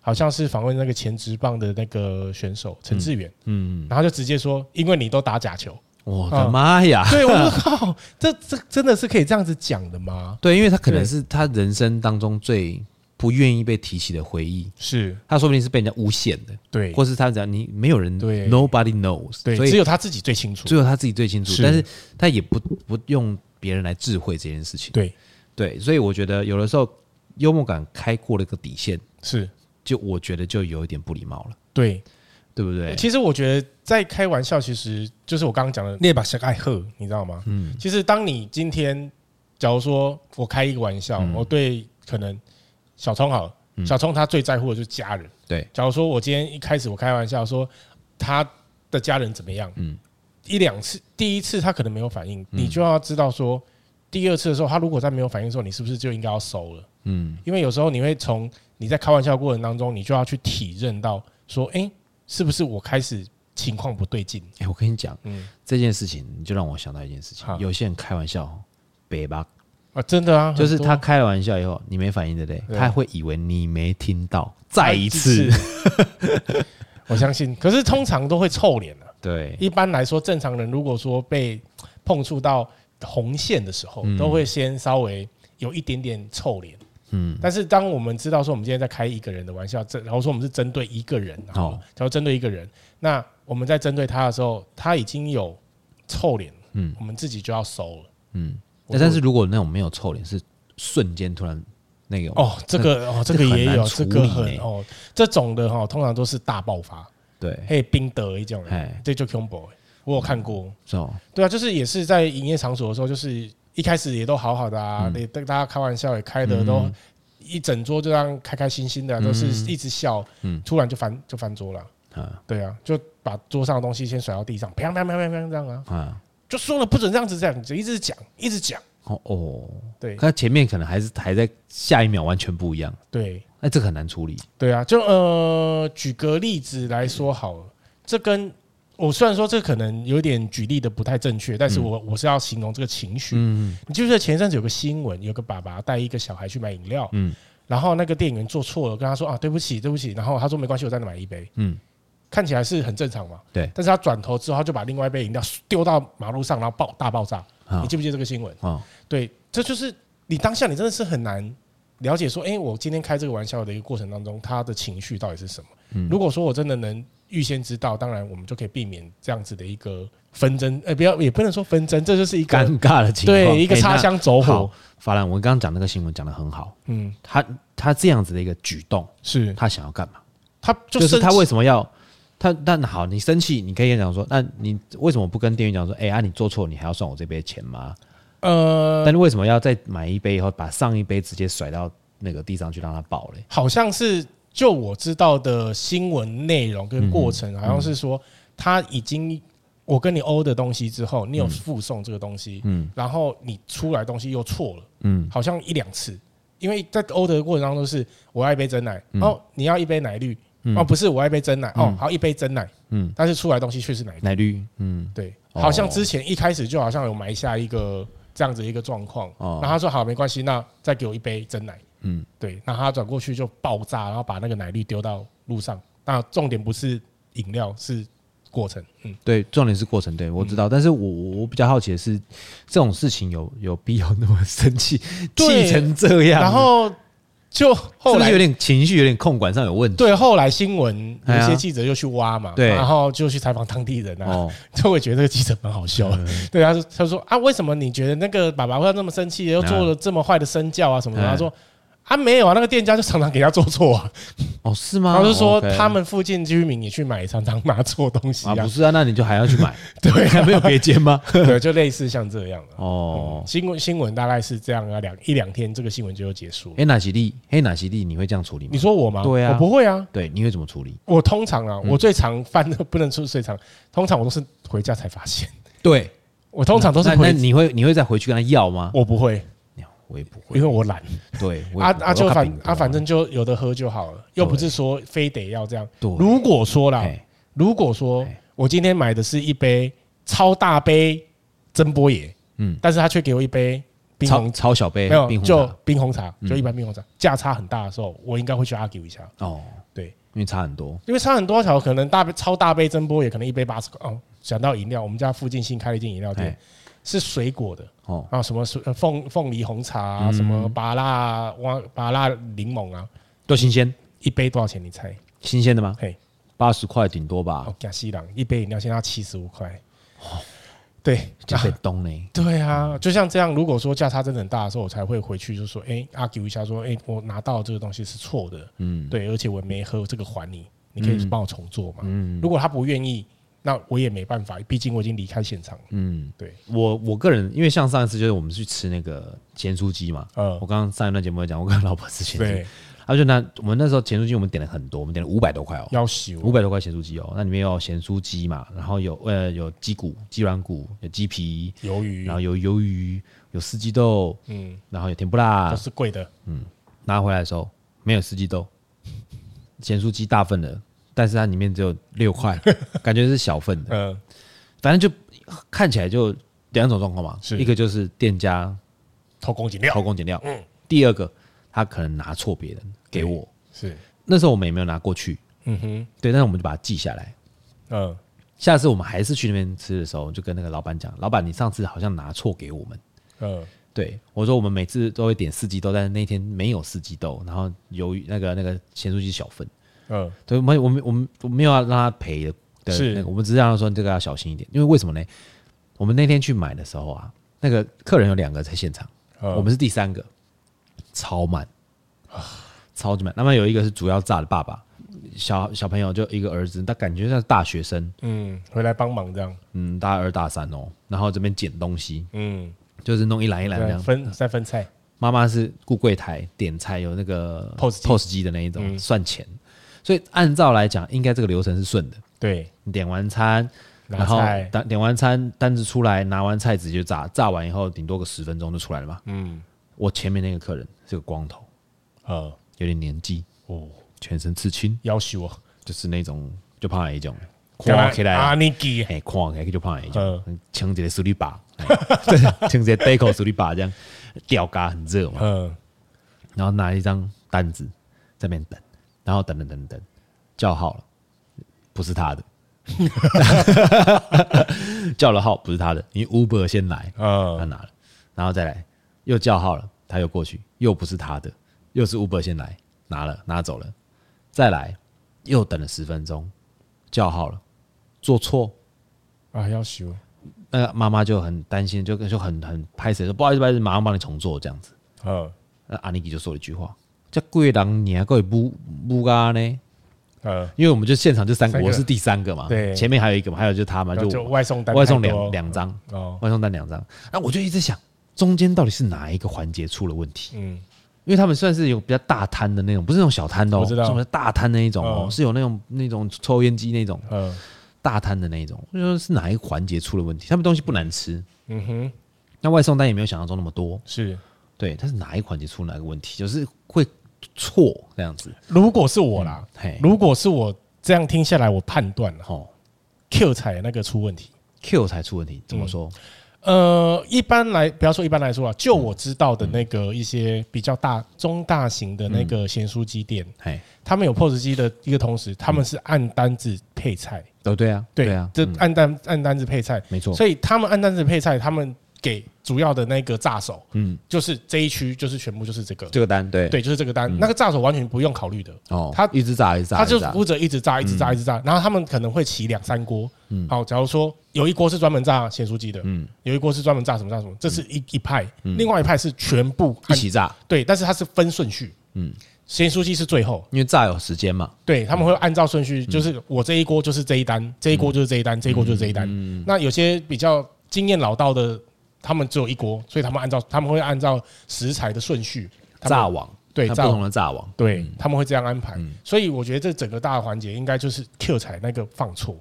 好像是访问那个前职棒的那个选手陈志远，嗯，然后就直接说，因为你都打假球，我的妈呀！对，我 [laughs] 靠，这这真的是可以这样子讲的吗？对，因为他可能是他人生当中最。不愿意被提起的回忆，是。他说不定是被人家诬陷的，对，或是他讲你没有人对，nobody knows，对，只有他自己最清楚，只有他自己最清楚，但是他也不不用别人来智慧这件事情，对。对，所以我觉得有的时候幽默感开过了一个底线，是，就我觉得就有一点不礼貌了，对，对不对？其实我觉得在开玩笑，其实就是我刚刚讲的那把小爱喝，你知道吗？嗯，其实当你今天假如说我开一个玩笑，我对可能。小聪好，小聪他最在乎的就是家人。对，假如说我今天一开始我开玩笑说他的家人怎么样，嗯，一两次，第一次他可能没有反应，你就要知道说，第二次的时候他如果再没有反应的时候，你是不是就应该要收了？嗯，因为有时候你会从你在开玩笑过程当中，你就要去体认到说，哎，是不是我开始情况不对劲？哎，我跟你讲，嗯，这件事情你就让我想到一件事情，有些人开玩笑，北吧。啊，真的啊，[laughs] 就是他开了玩笑以后，你没反应，对不对？他会以为你没听到，再一次，[laughs] 我相信。可是通常都会臭脸的。对，一般来说，正常人如果说被碰触到红线的时候，都会先稍微有一点点臭脸。嗯。但是当我们知道说我们今天在开一个人的玩笑，这然后说我们是针对一个人，哦，然后针对一个人，那我们在针对他的时候，他已经有臭脸，嗯，我们自己就要收了，嗯。但是如果那种没有臭脸，是瞬间突然那个哦，这个哦，这个也有，这个很哦，这种的哈，通常都是大爆发，对，嘿，冰德一种，哎，这就 combo，我有看过，是哦，对啊，就是也是在营业场所的时候，就是一开始也都好好的啊，你跟大家开玩笑也开的都一整桌就这样开开心心的，都是一直笑，嗯，突然就翻就翻桌了，啊，对啊，就把桌上的东西先甩到地上，砰砰砰砰砰这样啊，啊。就说了不准这样子这样子，一直讲一直讲。哦哦，对，他前面可能还是还在下一秒完全不一样。对，那这个很难处理。对啊，就呃，举个例子来说好了，这跟我虽然说这可能有点举例的不太正确，但是我我是要形容这个情绪。嗯，你记不记得前一阵子有个新闻，有个爸爸带一个小孩去买饮料，嗯，然后那个店员做错了，跟他说啊，对不起对不起，然后他说没关系，我再买一杯，嗯，看起来是很正常嘛。对。但是他转头之后，他就把另外一杯饮料丢到马路上，然后爆大爆炸。你记不记得这个新闻？啊，对，这就是你当下你真的是很难了解说，哎，我今天开这个玩笑的一个过程当中，他的情绪到底是什么？如果说我真的能预先知道，当然我们就可以避免这样子的一个纷争。哎，不要，也不能说纷争，这就是一个尴尬的情况，对，一个擦枪走火。法兰，我刚刚讲那个新闻讲的很好。嗯，他他这样子的一个举动，是他想要干嘛？他就是他为什么要他？但好，你生气，你可以讲说，那你为什么不跟店员讲说，哎啊，你做错，你还要算我这杯钱吗？呃，但是为什么要再买一杯以后，把上一杯直接甩到那个地上去让他爆嘞？好像是就我知道的新闻内容跟过程，好像是说他已经。我跟你欧的东西之后，你有附送这个东西，嗯，然后你出来东西又错了，嗯，好像一两次，因为在欧的过程当中是我要一杯真奶，然后，你要一杯奶绿，哦，不是我要一杯真奶，哦，好一杯真奶，嗯，但是出来东西却是奶奶绿，嗯，对，好像之前一开始就好像有埋下一个这样子一个状况，然后他说好没关系，那再给我一杯真奶，嗯，对，那他转过去就爆炸，然后把那个奶绿丢到路上，那重点不是饮料是。过程，嗯，对，重点是过程，对我知道，嗯、但是我我比较好奇的是，这种事情有有必要那么生气，[laughs] 气成这样，然后就后来有点情绪，有点控管上有问题。对，后来新闻有些记者又去挖嘛，对，然后就去采访当地人啊，哦、[laughs] 就会觉得这个记者蛮好笑对，他说他说啊，为什么你觉得那个爸爸会那么生气，又做了这么坏的身教啊什么的？他说。他没有啊，那个店家就常常给他做错啊。哦，是吗？他就说他们附近居民也去买，常常拿错东西啊。不是啊，那你就还要去买？[laughs] 对，还没有别间吗？对，就类似像这样哦。新闻新闻大概是这样啊，两一两天这个新闻就要结束。哎，哪些地？哎，哪些地？你会这样处理吗？你说我吗？对啊，我不会啊。对，你会怎么处理？我通常啊，我最常犯的不能出最常，通常我都是回家才发现。对，我通常都是。那你会你会再回去跟他要吗？我不会。我也不会，因为我懒。对，啊啊，就反啊，反正就有的喝就好了，又不是说非得要这样。如果说啦，如果说我今天买的是一杯超大杯珍波野，嗯，但是他却给我一杯冰红超小杯，没有，就冰红茶，就一般冰红茶，价差很大的时候，我应该会去 argue 一下。哦，对，因为差很多，因为差很多条，可能大杯超大杯真波爷可能一杯八十块。哦，想到饮料，我们家附近新开了一间饮料店。是水果的哦，啊，什么凤凤梨红茶啊，什么芭拉哇芭乐柠檬啊，都新鲜。一杯多少钱？你猜？新鲜的吗？嘿，八十块顶多吧。哦，加西郎一杯饮料现在要七十五块。哦，对，就被东呢。[laughs] 对啊，就像这样，如果说价差真的很大的时候，我才会回去就说，哎，argue 一下，说，哎，我拿到这个东西是错的，嗯，对，而且我没喝这个还你，你可以帮我重做嘛。嗯，如果他不愿意。那我也没办法，毕竟我已经离开现场了。嗯，对我我个人，因为像上一次就是我们去吃那个咸酥鸡嘛。嗯，我刚刚上一段节目讲，我跟老婆吃咸酥鸡。对，他就那我们那时候咸酥鸡我们点了很多，我们点了五百多块哦，要死五百多块咸酥鸡哦。那里面有咸酥鸡嘛，然后有呃有鸡骨、鸡软骨、有鸡皮、鱿鱼，然后有鱿鱼、有四季豆，嗯，然后有甜不辣，都是贵的。嗯，拿回来的时候没有四季豆，[laughs] 咸酥鸡大份的。但是它里面只有六块，[laughs] 感觉是小份的。嗯，反正就看起来就两种状况嘛。是一个就是店家偷工减料，偷工减料。嗯。第二个，他可能拿错别人给我。是。那时候我们也没有拿过去。嗯哼。对，但是我们就把它记下来。嗯。下次我们还是去那边吃的时候，就跟那个老板讲：“老板，你上次好像拿错给我们。”嗯。对，我说我们每次都会点四季豆，但是那天没有四季豆，然后由于那个那个咸酥鸡小份。嗯，对，我们我们我们我没有要让他赔的，对，是我们只是让他说你这个要小心一点，因为为什么呢？我们那天去买的时候啊，那个客人有两个在现场，我们是第三个，超慢啊，超级慢。那么有一个是主要炸的爸爸，小小朋友就一个儿子，他感觉像是大学生，嗯，回来帮忙这样，嗯，大二大三哦，然后这边捡东西，嗯，就是弄一篮一篮这样分再分菜。妈妈是顾柜台点菜，有那个 POS POS 机的那一种算钱。所以按照来讲，应该这个流程是顺的。对，你点完餐，然后单点完餐单子出来，拿完菜直接炸，炸完以后顶多个十分钟就出来了嘛。嗯，我前面那个客人是个光头，呃，有点年纪哦，全身刺青，要求啊，就是那种就怕哪一种，看起来啊，你记，哎，看起来就怕哪一种，穿着手里把，穿着带口手里把这样，吊嘎很热嘛。嗯，然后拿一张单子在那边等。然后等等等等，叫号了，不是他的，[laughs] 叫了号不是他的，因为 Uber 先来，他拿了，然后再来又叫号了，他又过去，又不是他的，又是 Uber 先来拿了拿走了，再来又等了十分钟，叫号了，做错。啊要修，那个妈妈就很担心，就就很很拍谁说不好意思不好意思，马上帮你重做这样子，嗯，那阿尼基就说了一句话。这贵人你还可以不不干呢？呃，因为我们就现场就三个，我是第三个嘛，对，前面还有一个嘛，还有就是他嘛，就外送单，外送两两张，哦，外送单两张。那我就一直想，中间到底是哪一个环节出了问题？嗯，因为他们算是有比较大摊的那种，不是那种小摊的哦，是大摊那一种哦，是有那种那种抽烟机那种，嗯，大摊的那种。就说是哪一个环节出了问题？他们东西不难吃，嗯哼，那外送单也没有想象中那么多，是对，但是哪一环节出哪个问题？就是会。错这样子，如果是我啦，如果是我这样听下来，我判断哈，Q 才那个出问题，Q 才出问题，怎么说？呃，一般来不要说一般来说啊，就我知道的那个一些比较大中大型的那个咸酥鸡店，他们有 POS 机的一个同时，他们是按单子配菜，哦对啊，对啊，这按单按单子配菜，没错，所以他们按单子配菜，他们。给主要的那个炸手，嗯，就是这一区，就是全部就是这个。这个单，对。对，就是这个单。那个炸手完全不用考虑的。哦，他一直炸一直炸，他就负责一直炸一直炸一直炸。然后他们可能会起两三锅，嗯，好，假如说有一锅是专门炸咸酥鸡的，嗯，有一锅是专门炸什么炸什么，这是一一派，另外一派是全部一起炸，对，但是它是分顺序，嗯，咸酥鸡是最后，因为炸有时间嘛，对，他们会按照顺序，就是我这一锅就是这一单，这一锅就是这一单，这一锅就是这一单。那有些比较经验老道的。他们只有一锅，所以他们按照他们会按照食材的顺序炸网，对，不同的炸网，对，他们会这样安排。所以我觉得这整个大环节应该就是 Q 彩那个放错。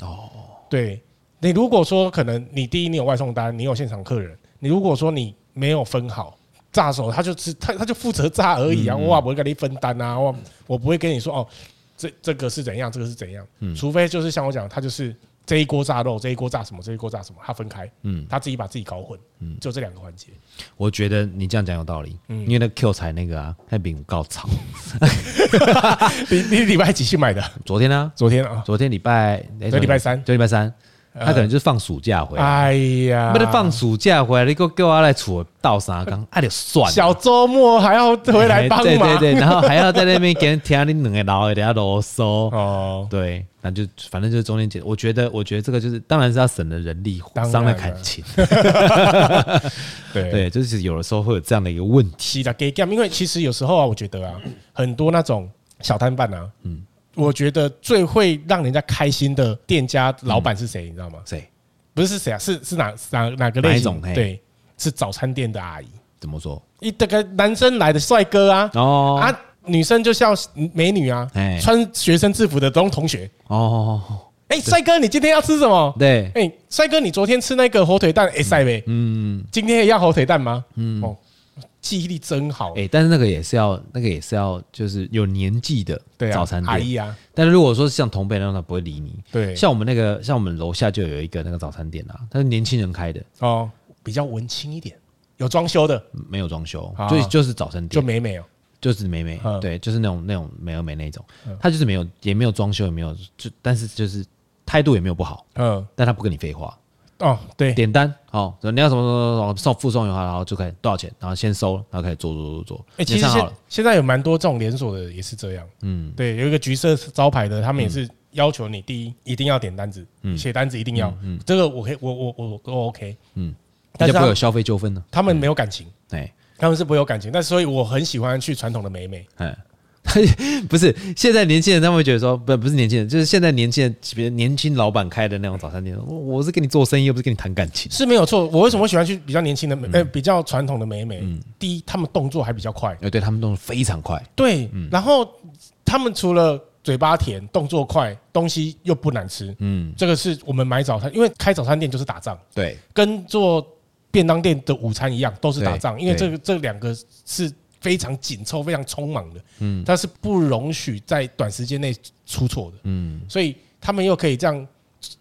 哦。对，你如果说可能你第一你有外送单，你有现场客人，你如果说你没有分好炸手，他就是他他就负责炸而已啊，我不会跟你分担啊，我我不会跟你说哦，这这个是怎样，这个是怎样，除非就是像我讲，他就是。这一锅炸肉，这一锅炸什么？这一锅炸什么？他分开，嗯，他自己把自己搞混，嗯，就这两个环节。我觉得你这样讲有道理，嗯，因为那 Q 才那个啊，那饼高潮。[laughs] 你你礼拜几去买的？昨天啊？昨天啊，昨天礼拜，昨礼拜三，就礼拜三。他可能就是放暑假回来。哎呀，不是放暑假回来，你给我叫我来厝倒三缸，哎，就算了。小周末还要回来帮忙，对对对，然后还要在那边给人听你两个老一点啰嗦。哦，对，那就反正就是中间解。我觉得，我觉得这个就是，当然是要省了人力，伤了感情。[laughs] 对对，就是有的时候会有这样的一个问题。是的，给因为其实有时候啊，我觉得啊，很多那种小摊贩啊，嗯。我觉得最会让人家开心的店家老板是谁？你知道吗？谁？不是是谁啊？是是哪哪哪个类型？对，是早餐店的阿姨。怎么说？一这个男生来的帅哥啊，哦啊，女生就像美女啊，穿学生制服的都同学。哦，哎，帅哥，你今天要吃什么？对，哎，帅哥，你昨天吃那个火腿蛋哎塞呗？嗯，今天也要火腿蛋吗？嗯哦。记忆力真好，哎，但是那个也是要，那个也是要，就是有年纪的早餐店。啊。但是如果说像同辈那种，他不会理你。对，像我们那个，像我们楼下就有一个那个早餐店啊，他是年轻人开的。哦，比较文青一点，有装修的，没有装修，就就是早餐店，就美美哦，就是美美，对，就是那种那种美而美那种，他就是没有，也没有装修，也没有，就但是就是态度也没有不好，嗯，但他不跟你废话。哦，对，点单，好，你要什么什么什么送附送的话，然后就可以多少钱，然后先收，然后可以做做做做。哎，其实现现在有蛮多这种连锁的也是这样，嗯，对，有一个橘色招牌的，他们也是要求你第一一定要点单子，写单子一定要，嗯，这个我可以，我我我都 OK，嗯，但是不会有消费纠纷呢，他们没有感情，哎，他们是不会有感情，但所以我很喜欢去传统的美美，哎。[laughs] 不是，现在年轻人他们会觉得说，不不是年轻人，就是现在年轻人，比如年轻老板开的那种早餐店，我是跟你做生意，又不是跟你谈感情，是没有错。我为什么喜欢去比较年轻的美，呃，比较传统的美美？第一，他们动作还比较快，呃，对他们动作非常快，对，然后他们除了嘴巴甜，动作快，东西又不难吃，嗯，这个是我们买早餐，因为开早餐店就是打仗，对，跟做便当店的午餐一样，都是打仗，因为这个这两个是。非常紧凑、非常匆忙的，嗯，但是不容许在短时间内出错的，嗯，所以他们又可以这样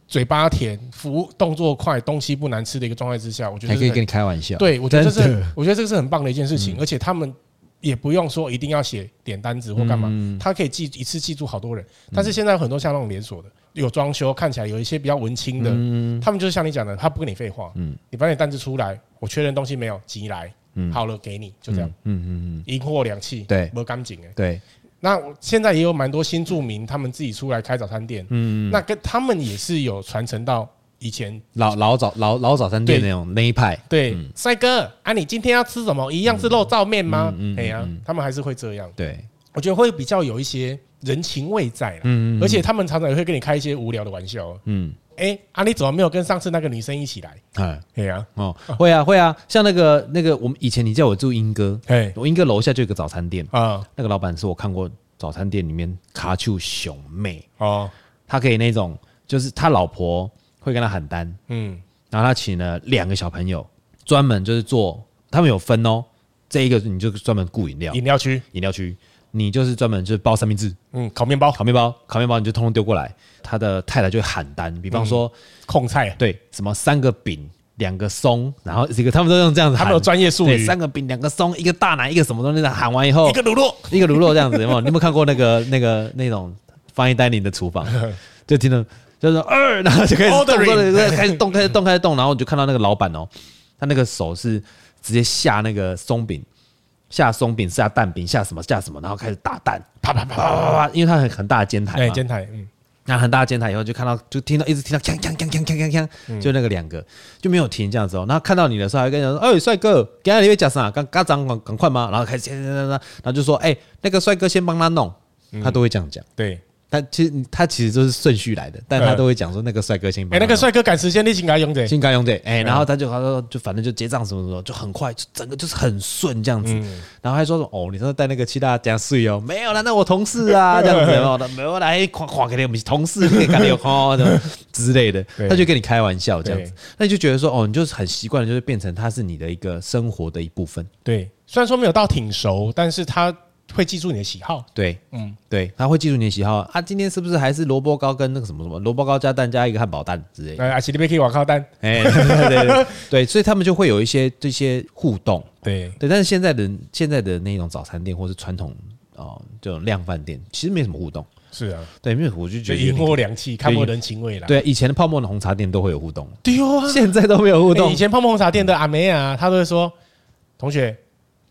嘴巴甜、服务动作快、东西不难吃的一个状态之下，我觉得还可以跟你开玩笑。对，我觉得这是，我觉得这个是很棒的一件事情，而且他们也不用说一定要写点单子或干嘛，他可以记一次记住好多人。但是现在有很多像那种连锁的，有装修，看起来有一些比较文青的，嗯、他们就是像你讲的，他不跟你废话，嗯，你把你单子出来，我确认东西没有，即来，嗯，好了给你，就这样，嗯嗯嗯，一货两气，对，没干净哎，对。那现在也有蛮多新住民，他们自己出来开早餐店，嗯，那跟他们也是有传承到以前。老老早老老早餐店那种那一派，对，帅哥啊，你今天要吃什么？一样是肉燥面吗？哎呀，他们还是会这样，对，我觉得会比较有一些人情味在，嗯，而且他们常常也会跟你开一些无聊的玩笑，嗯，哎，啊，你怎么没有跟上次那个女生一起来？哎，对啊，哦，会啊会啊，像那个那个我们以前你叫我住英哥，哎，我英哥楼下就有个早餐店啊，那个老板是我看过早餐店里面卡丘熊妹哦，他可以那种就是他老婆会跟他喊单，嗯，然后他请了两个小朋友专门就是做，他们有分哦，这一个你就专门顾饮料，饮料区，饮料区。你就是专门就是包三明治，嗯，烤面包，烤面包，烤面包，你就通通丢过来。他的太太就会喊单，比方说控菜，对，什么三个饼，两个松，然后这个他们都用这样子，他们有专业术语，三个饼，两个松，一个大奶，一个什么东西。喊完以后，一个卤肉，一个卤肉这样子，有没有？你有没有看过那个那个那种 fine dining 的厨房？[laughs] 就听到就是二，然后就开始动，开始动，开始动，开始动，然后你就看到那个老板哦，他那个手是直接下那个松饼。下松饼，下蛋饼，下什么下什么，然后开始打蛋，啪啪啪啪啪啪，因为它很很大的煎台，对，煎台，嗯，那很大的煎台以后就看到，就听到一直听到锵锵锵锵锵锵锵，就那个两个就没有停这样子哦。然后看到你的时候，还跟你说，哎，帅哥，刚才你会讲啥？刚刚长赶赶快吗？然后开始，然后就说，哎，那个帅哥先帮他弄，他都会这样讲，对。他其实他其实就是顺序来的，但他都会讲说那个帅哥先。哎，那个帅哥赶时间，你请他用的，应该用的。哎，然后他就他说就反正就结账什么什么，就很快，就整个就是很顺这样子。然后还说说哦，你说带那个七大加税哦，没有了，那我同事啊 [laughs] 这样子，没有的，没有来夸夸给你们同事给你有夸的之类的，他就跟你开玩笑这样子，那你就觉得说哦，你就是很习惯，就是变成他是你的一个生活的一部分。对，虽然说没有到挺熟，但是他。会记住你的喜好，对，嗯，对，他会记住你的喜好啊。今天是不是还是萝卜糕跟那个什么什么萝卜糕加蛋加一个汉堡蛋之类的？啊，其实可以瓦靠蛋，哎，对对对，所以他们就会有一些这些互动，对对。但是现在的现在的那种早餐店或是传统哦这种量贩店，其实没什么互动。是啊，对，因为我就觉得银货两气，看破人情味了。对，以前的泡沫的红茶店都会有互动，对啊，现在都没有互动。以前泡沫红茶店的阿梅啊，他都会说：“同学，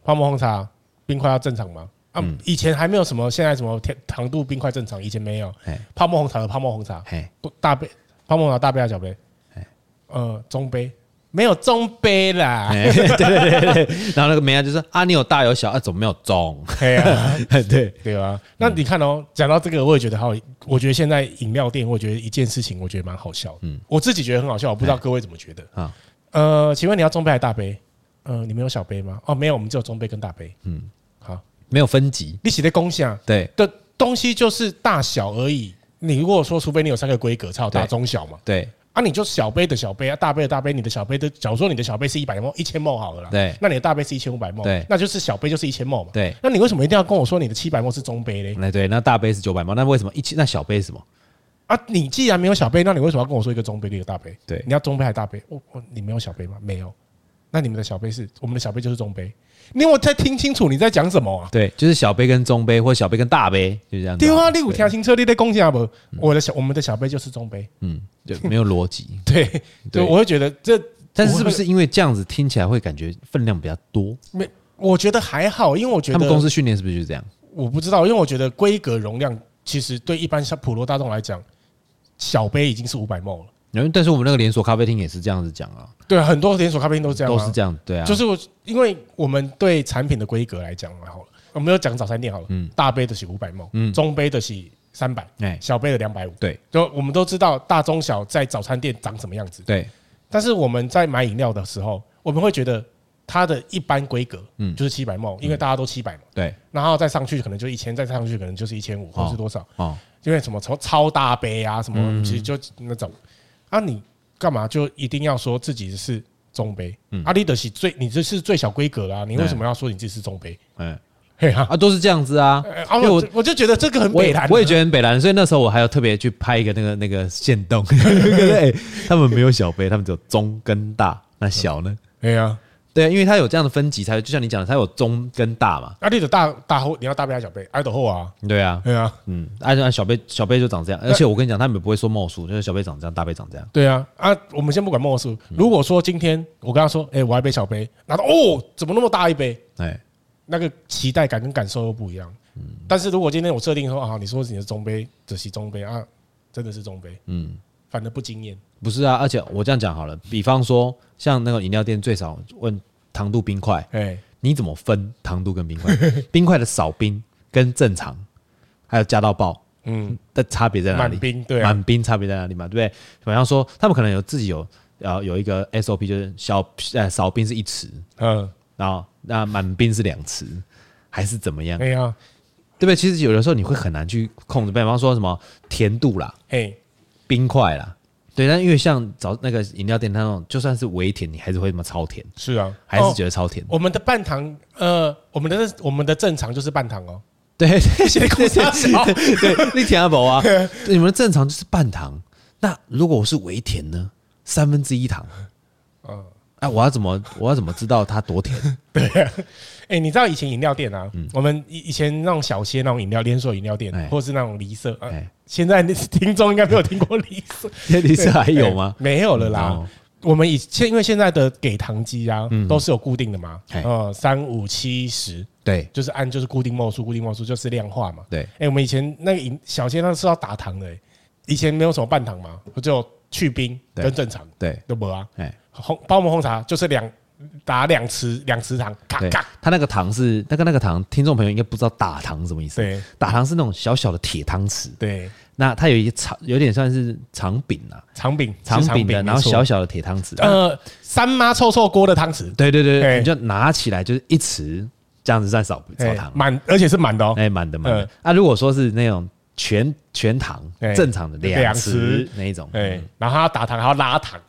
泡沫红茶冰块要正常吗？”啊，以前还没有什么，现在什么糖糖度冰块正常，以前没有。泡沫红茶的泡沫红茶，大杯泡沫红茶大杯还是小杯？呃，中杯没有中杯啦。[laughs] 对对对，然后那个梅啊就说啊，你有大有小，啊，怎么没有中？[laughs] 对啊，对对啊。那你看哦，讲到这个，我也觉得好。我觉得现在饮料店，我觉得一件事情，我觉得蛮好笑。嗯，我自己觉得很好笑，我不知道各位怎么觉得啊？呃，请问你要中杯还是大杯？呃，你们有小杯吗？哦，没有，我们只有中杯跟大杯。嗯。没有分级，你写的功效对的东西就是大小而已。你如果说，除非你有三个规格，才有大中小嘛。对啊，你就小杯的小杯啊，大杯的大杯。你的小杯的，假如说你的小杯是一百 ml，一千 ml 好了啦。对，那你的大杯是一千五百 ml，对，那就是小杯就是一千 ml 嘛。对，那你为什么一定要跟我说你的七百 ml 是中杯嘞？那对，那大杯是九百 ml，那为什么一千？那小杯是什么？啊，你既然没有小杯，那你为什么要跟我说一个中杯一个大杯？对，你要中杯还是大杯？我我你没有小杯吗？没有。那你们的小杯是我们的小杯就是中杯，你我在听清楚你在讲什么啊？对，就是小杯跟中杯，或者小杯跟大杯，就这样。对啊，你有听清楚你在讲啥不？我的小我们的小杯就是中杯，嗯，对没有逻辑。对 [laughs] 对，我会觉得这，但是是不是因为这样子听起来会感觉分量比较多？没，我觉得还好，因为我觉得他们公司训练是不是就是这样？我不知道，因为我觉得规格容量其实对一般像普罗大众来讲，小杯已经是五百 ml 了。但是我们那个连锁咖啡厅也是这样子讲啊，对，很多连锁咖啡厅都是这样，都是这样，对啊，就是我，因为我们对产品的规格来讲，好了，我们有讲早餐店好了，嗯，大杯的是五百 ml，嗯，中杯的是三百，哎，小杯的两百五，对，就我们都知道大中小在早餐店长什么样子，对，但是我们在买饮料的时候，我们会觉得它的一般规格，嗯，就是七百 ml，因为大家都七百嘛，对，然后再上去可能就一千，再上去可能就是一千五，或是多少，哦，因为什么超超大杯啊，什么其实就那种，啊你。干嘛就一定要说自己是中杯？嗯，阿里德是最，你这是最小规格啊，你为什么要说你自己是中杯？嗯，嘿啊，都是这样子啊。因为我我就觉得这个很北蓝，我也觉得很北蓝，所以那时候我还要特别去拍一个那个那个线动，对，他们没有小杯，他们只有中跟大，那小呢？对啊，对，因为它有这样的分级，才就像你讲的，它有中跟大嘛。啊，你的大大后，你要大杯还是小杯？爱的后啊。对啊，对啊，嗯，按按小杯，小杯就长这样。而且我跟你讲，他们不会说墨数，就是小杯长这样，大杯长这样。对啊，啊，我们先不管墨数。如果说今天我跟他说，哎，我要一杯小杯，拿到哦，怎么那么大一杯？哎，那个期待感跟感受又不一样。嗯。但是如果今天我设定说啊，你说你的中杯，这是中杯啊，真的是中杯，嗯，反而不惊艳。不是啊，而且我这样讲好了，比方说像那个饮料店，最少问。糖度冰块，哎，你怎么分糖度跟冰块？[laughs] 冰块的少冰跟正常，还有加到爆，嗯，的差别在哪里？满冰对，满冰差别在哪里嘛？对不对？比方说，他们可能有自己有，呃，有一个 SOP，就是小呃少冰是一匙，嗯，然后那满冰是两匙，还是怎么样？对啊，对不对？其实有的时候你会很难去控制，比方说什么甜度啦，嘿，冰块啦。对，但因为像找那个饮料店，它那种就算是微甜，你还是会那么超甜。是啊，还是觉得超甜。我们的半糖，呃，我们的我们的正常就是半糖哦。对，谢谢空少。对，你甜阿宝啊，[laughs] 你们的正常就是半糖。那如果我是微甜呢？三分之一糖。嗯。哎，我要怎么我要怎么知道它多甜？[laughs] 对啊。哎，你知道以前饮料店啊，我们以以前那种小些那种饮料连锁饮料店，或者是那种离色，哎。现在那 [laughs] 听众应该没有听过离色，[laughs] 离色还有吗？没有了啦。我们以现因为现在的给糖机啊，都是有固定的嘛，呃，三五七十，对，就是按就是固定毫数，固定毫数就是量化嘛。对，哎，我们以前那个饮小鲜那是要打糖的，以前没有什么半糖嘛，就去冰跟正常，对，都没啊。哎，红包膜红茶就是两。打两匙两匙糖，咔咔。他那个糖是那个那个糖，听众朋友应该不知道打糖什么意思。对，打糖是那种小小的铁汤匙。对，那它有一个长，有点算是长柄啊，长柄长柄的，然后小小的铁汤匙。呃，三妈臭臭锅的汤匙。对对对，你就拿起来就是一匙，这样子算少少糖，满而且是满的哦。哎，满的满的。那，如果说是那种全全糖正常的两匙那一种，哎，然后他要打糖还要拉糖。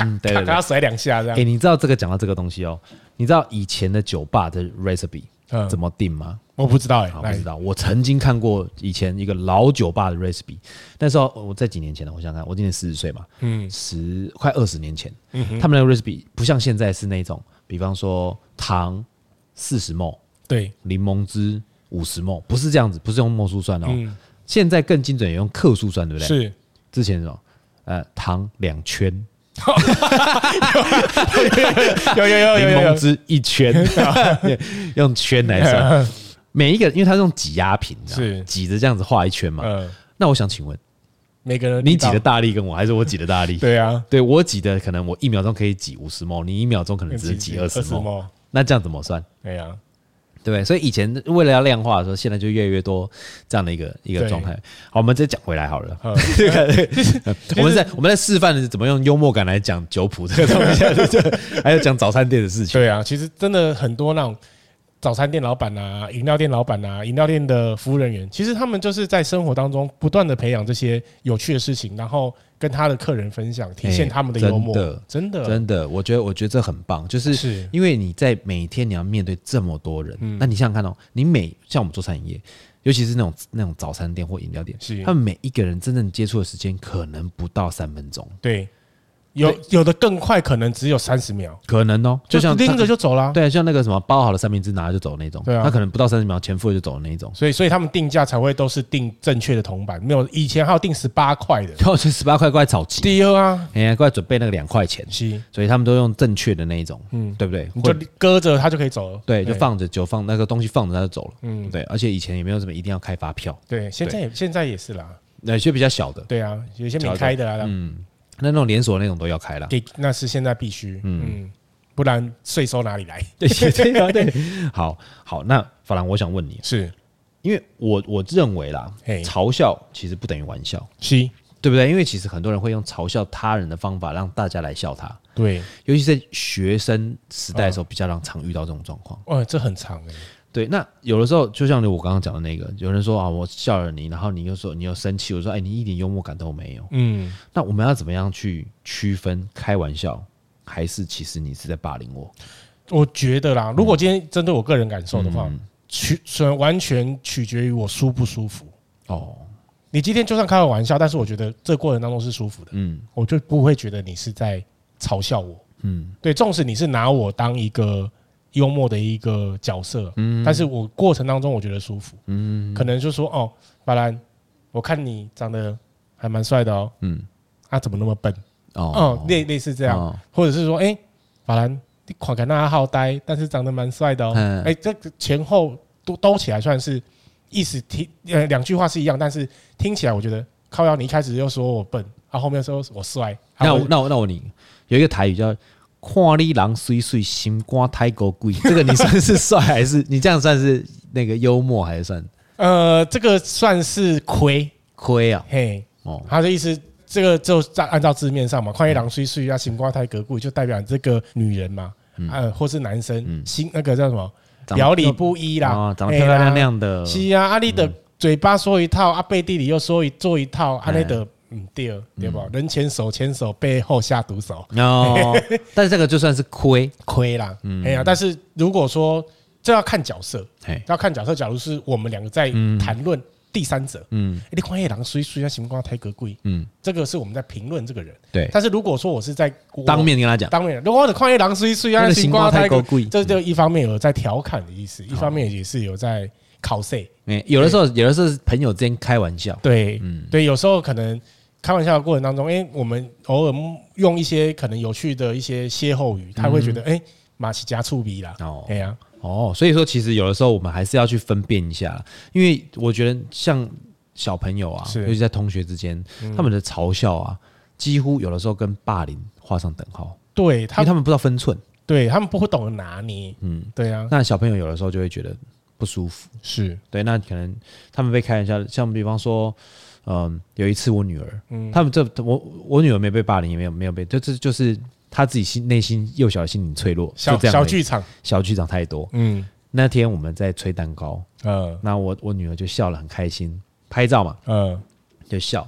嗯，对，他甩两下这样。哎，你知道这个讲到这个东西哦？你知道以前的酒吧的 recipe 怎么定吗？我不知道哎，不知道。我曾经看过以前一个老酒吧的 recipe，那时候我在几年前了，我想想看，我今年四十岁嘛，嗯，十快二十年前，他们那个 recipe 不像现在是那种，比方说糖四十 ml，对，柠檬汁五十 ml，不是这样子，不是用 ml 数算哦。现在更精准，也用克数算，对不对？是。之前什么？呃，糖两圈。[laughs] 有有有有柠檬汁一圈，用圈来算。每一个，因为它是用挤压瓶，是挤着这样子画一圈嘛。那我想请问，每个人你挤的大力跟我，还是我挤的大力？对啊，对我挤的可能我一秒钟可以挤五十 ml，你一秒钟可能只是挤二十 ml。那这样怎么算？对啊。对，所以以前为了要量化的时候，现在就越来越多这样的一个一个状态。好，我们再讲回来好了。[laughs] [laughs] 我们在我们在示范的是怎么用幽默感来讲酒谱这个东西，[laughs] 还有讲早餐店的事情。对啊，其实真的很多那种早餐店老板啊、饮料店老板啊、饮料店的服务人员，其实他们就是在生活当中不断的培养这些有趣的事情，然后。跟他的客人分享，体现他们的幽默，真的，真的，真的，我觉得，我觉得这很棒，就是因为你在每天你要面对这么多人，那你想想看哦，你每像我们做餐饮业，尤其是那种那种早餐店或饮料店，他们每一个人真正接触的时间可能不到三分钟，对。有有的更快，可能只有三十秒，可能哦，就像拎着就走了。对，像那个什么包好了三明治拿着就走那种，对啊，他可能不到三十秒，钱付了就走的那种。所以，所以他们定价才会都是定正确的铜板，没有以前还有定十八块的，[laughs] 然后十八块过来炒鸡，第二啊，哎呀，过来准备那个两块钱，是，所以他们都用正确的那一种，嗯，对不对？你就搁着它就可以走了，对，就放着就放那个东西放着它就走了，嗯，对，而且以前也没有什么一定要开发票，对，现在也现在也是啦，有些比较小的，对啊，有些没开的啊，嗯。那那种连锁那种都要开了，给，那是现在必须，嗯，不然税收哪里来？[laughs] 对对啊，对，好好，那法兰，我想问你，是。因为我我认为啦，嘲笑其实不等于玩笑，是，对不对？因为其实很多人会用嘲笑他人的方法让大家来笑他，对，尤其是在学生时代的时候，比较常常遇到这种状况，哦，这很长哎。对，那有的时候就像我刚刚讲的那个，有人说啊，我笑了你，然后你又说你又生气，我说哎，你一点幽默感都没有。嗯，那我们要怎么样去区分开玩笑，还是其实你是在霸凌我？我觉得啦，如果今天针对我个人感受的话，取完全取决于我舒不舒服。哦，你今天就算开个玩笑，但是我觉得这过程当中是舒服的，嗯，我就不会觉得你是在嘲笑我。嗯，对，纵使你是拿我当一个幽默的一个角色，嗯，但是我过程当中我觉得舒服，嗯，可能就说哦，法兰，我看你长得还蛮帅的哦，嗯，啊，怎么那么笨？哦，类类似这样，或者是说，哎，法兰，你看起来那好呆，但是长得蛮帅的哦，哎，这个前后都兜起来算是意思听呃两句话是一样，但是听起来我觉得靠腰，你一开始又说我笨，啊，后面说我帅，那我那我那我你有一个台语叫。看你人水水，心肝太高贵。[laughs] 这个你算是帅还是你这样算是那个幽默还是算？呃，这个算是亏亏啊。嘿，哦，他的意思，这个就在按照字面上嘛，看你人水水啊，心肝太格贵，就代表这个女人嘛，呃，或是男生，心那个叫什么，表里不一啦，长得漂漂亮亮的。是啊，阿丽的嘴巴说一套，阿背地里又说一做一套，阿丽的。嗯，对，对吧？人前手牵手，背后下毒手。哦，[laughs] 但是这个就算是亏亏啦。嗯，哎呀，但是如果说这要看角色，要看角色。假如是我们两个在谈论第三者，嗯，你看野狼虽虽然，行光太格贵，嗯，这个是我们在评论这个人。对，但是如果说我是在当面跟他讲，当面，如果我的矿业狼虽虽然，行光太贵，这就一方面有在调侃的意思，一方面也是有在考谁。哎，有的时候，有的时候是朋友之间开玩笑。对，嗯，对，有时候可能。开玩笑的过程当中，哎，我们偶尔用一些可能有趣的一些歇后语，他会觉得，哎，马奇加醋鼻啦。哦，哎呀，哦，所以说其实有的时候我们还是要去分辨一下，因为我觉得像小朋友啊，尤其在同学之间，他们的嘲笑啊，几乎有的时候跟霸凌画上等号。对，因为他们不知道分寸，对他们不会懂得拿捏。嗯，对啊。那小朋友有的时候就会觉得不舒服。是对，那可能他们被开玩笑，像比方说。嗯，有一次我女儿，嗯，他们这我我女儿没被霸凌，也没有没有被，就这就是她自己心内心幼小的心灵脆弱，小小剧场，小剧场太多，嗯，那天我们在吹蛋糕，嗯，那我我女儿就笑了很开心，拍照嘛，嗯，就笑，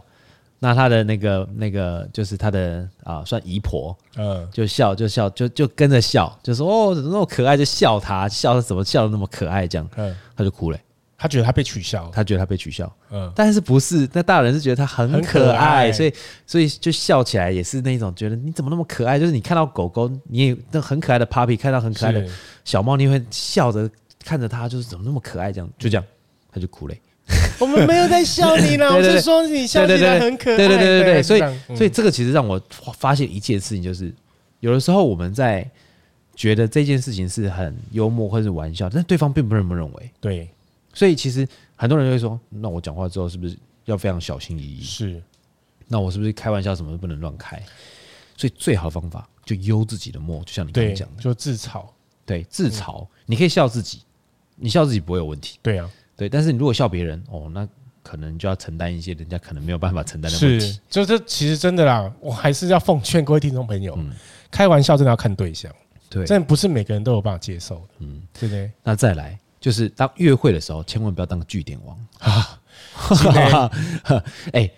那她的那个那个就是她的啊算姨婆，嗯，就笑就笑就就跟着笑，就说哦怎么那么可爱，就笑她笑她怎么笑的那么可爱这样，嗯，她就哭了。他觉得他被取笑，他觉得他被取笑，嗯，但是不是？那大人是觉得他很可爱，所以所以就笑起来也是那种觉得你怎么那么可爱？就是你看到狗狗，你也那很可爱的 puppy，看到很可爱的小猫，你会笑着看着它，就是怎么那么可爱？这样就这样，他就哭了。[laughs] 我们没有在笑你啦，我是说你笑起来很可爱。对对对对对，所以所以这个其实让我发现一件事情，就是有的时候我们在觉得这件事情是很幽默或者是玩笑，但是对方并不这么认为。对。所以其实很多人就会说，那我讲话之后是不是要非常小心翼翼？是，那我是不是开玩笑什么都不能乱开？所以最好的方法就悠自己的默，就像你刚刚讲的，就自嘲。对，自嘲，你可以笑自己，你笑自己不会有问题。对啊，对。但是你如果笑别人，哦，那可能就要承担一些人家可能没有办法承担的问题。是，就这其实真的啦，我还是要奉劝各位听众朋友，开玩笑真的要看对象，对，真的不是每个人都有办法接受的。嗯，对不对？那再来。就是当约会的时候，千万不要当个句点王啊！[laughs] 哎，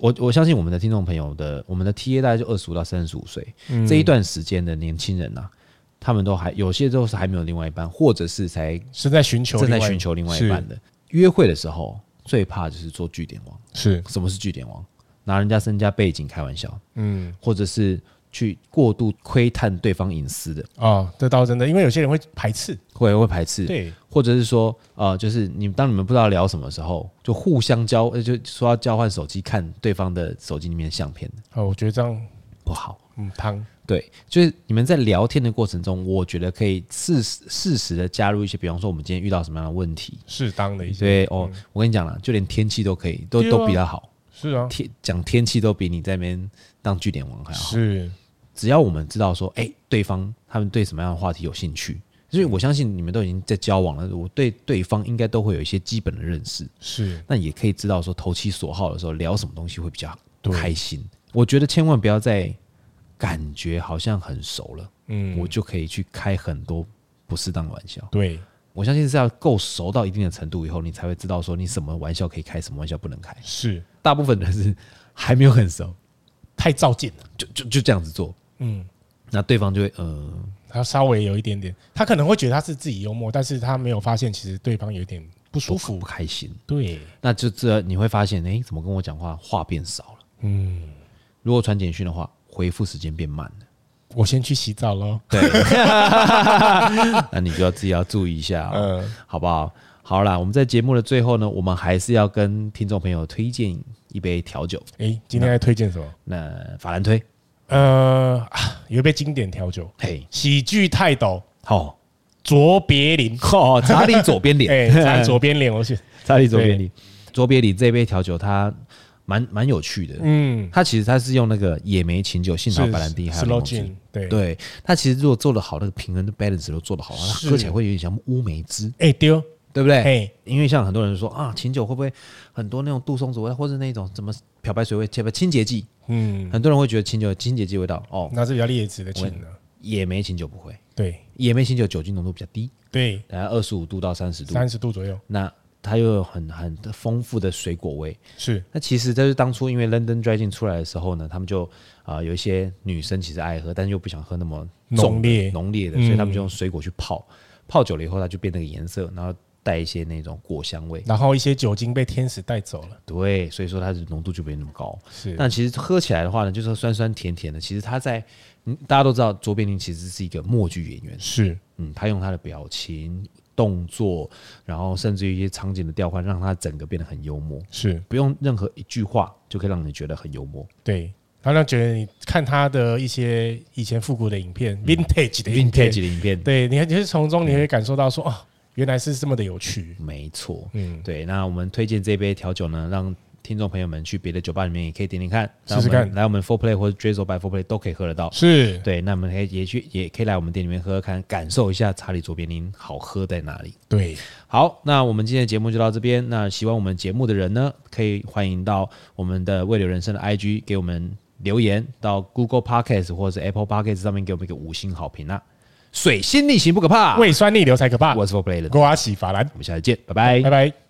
我我相信我们的听众朋友的，我们的 TA 大概就二十五到三十五岁这一段时间的年轻人呐、啊，他们都还有些都是还没有另外一半，或者是才是在寻求正在寻求另外一半的。约会的时候最怕就是做据点王。是什么是据点王？拿人家身家背景开玩笑，嗯，或者是。去过度窥探对方隐私的。啊，这倒真的，因为有些人会排斥，会会排斥，对，或者是说，呃，就是你当你们不知道聊什么时候，就互相交，就说要交换手机看对方的手机里面的相片。哦，我觉得这样不好，嗯，汤，对，就是你们在聊天的过程中，我觉得可以适时适时的加入一些，比方说我们今天遇到什么样的问题，适当的一些，对哦，我跟你讲了，就连天气都可以，都都比较好。是啊，天讲天气都比你在那边当据点王还好。是，只要我们知道说，哎，对方他们对什么样的话题有兴趣，所以我相信你们都已经在交往了，我对对方应该都会有一些基本的认识。是，那也可以知道说投其所好的时候聊什么东西会比较开心。我觉得千万不要再感觉好像很熟了，嗯，我就可以去开很多不适当的玩笑。对，我相信是要够熟到一定的程度以后，你才会知道说你什么玩笑可以开，什么玩笑不能开。是。大部分人是还没有很熟，太照进了，就就就这样子做，嗯，那对方就会，呃，他稍微有一点点，他可能会觉得他是自己幽默，但是他没有发现其实对方有一点不舒服、不开心，对，那就这你会发现，哎，怎么跟我讲话话变少了？嗯，如果传简讯的话，回复时间变慢了，我先去洗澡喽。对，[laughs] [laughs] 那你就要自己要注意一下，嗯，好不好？好啦，我们在节目的最后呢，我们还是要跟听众朋友推荐一杯调酒。哎，今天要推荐什么？那法兰推，呃，有一杯经典调酒，嘿，喜剧泰斗，好，卓别林，哦，查理左边脸，[laughs] 哎，左边脸，我去，查理左边脸，卓别林这杯调酒它。蛮蛮有趣的，嗯，它其实它是用那个野莓琴酒、杏桃白兰地还有柠檬汁，对。对，它其实如果做的好，那个平衡的 balance 都做得好，它喝起来会有点像乌梅汁，哎丢，对不对？哎，因为像很多人说啊，琴酒会不会很多那种杜松子味，或者那种什么漂白水味，切不清洁剂，嗯，很多人会觉得琴酒有清洁剂味道，哦，那是比较劣质的琴呢。野莓琴酒不会，对，野莓琴酒酒精浓度比较低，对，大概二十五度到三十度，三十度左右，那。它又有很很丰富的水果味，是。那其实这是当初因为 London Dry Gin 出来的时候呢，他们就啊、呃、有一些女生其实爱喝，但是又不想喝那么浓烈。浓烈的，所以他们就用水果去泡，嗯、泡久了以后它就变那个颜色，然后带一些那种果香味，然后一些酒精被天使带走了，对，所以说它的浓度就没那么高。是。但其实喝起来的话呢，就是酸酸甜甜的。其实它在嗯，大家都知道卓别林其实是一个默剧演员，是。嗯，他用他的表情。动作，然后甚至于一些场景的调换，让他整个变得很幽默。是，不用任何一句话就可以让你觉得很幽默。对，他让觉得你看他的一些以前复古的影片，vintage 的 vintage 的影片，对，你看，其实从中你会感受到说，哦，原来是这么的有趣。没错，嗯，对。那我们推荐这杯调酒呢，让。听众朋友们，去别的酒吧里面也可以点点看，试试看。来我们 Four Play 或者 Drizzle by Four Play 都可以喝得到。是对，那我们可以也去，也可以来我们店里面喝喝看，感受一下查理卓别林好喝在哪里。对，好，那我们今天的节目就到这边。那喜欢我们节目的人呢，可以欢迎到我们的未留人生的 IG 给我们留言，到 Google Podcast 或者是 Apple Podcast 上面给我们一个五星好评啊！水星逆行不可怕，胃酸逆流才可怕。我是 Four Play 的郭阿喜法兰，我们下次见，拜拜，拜拜。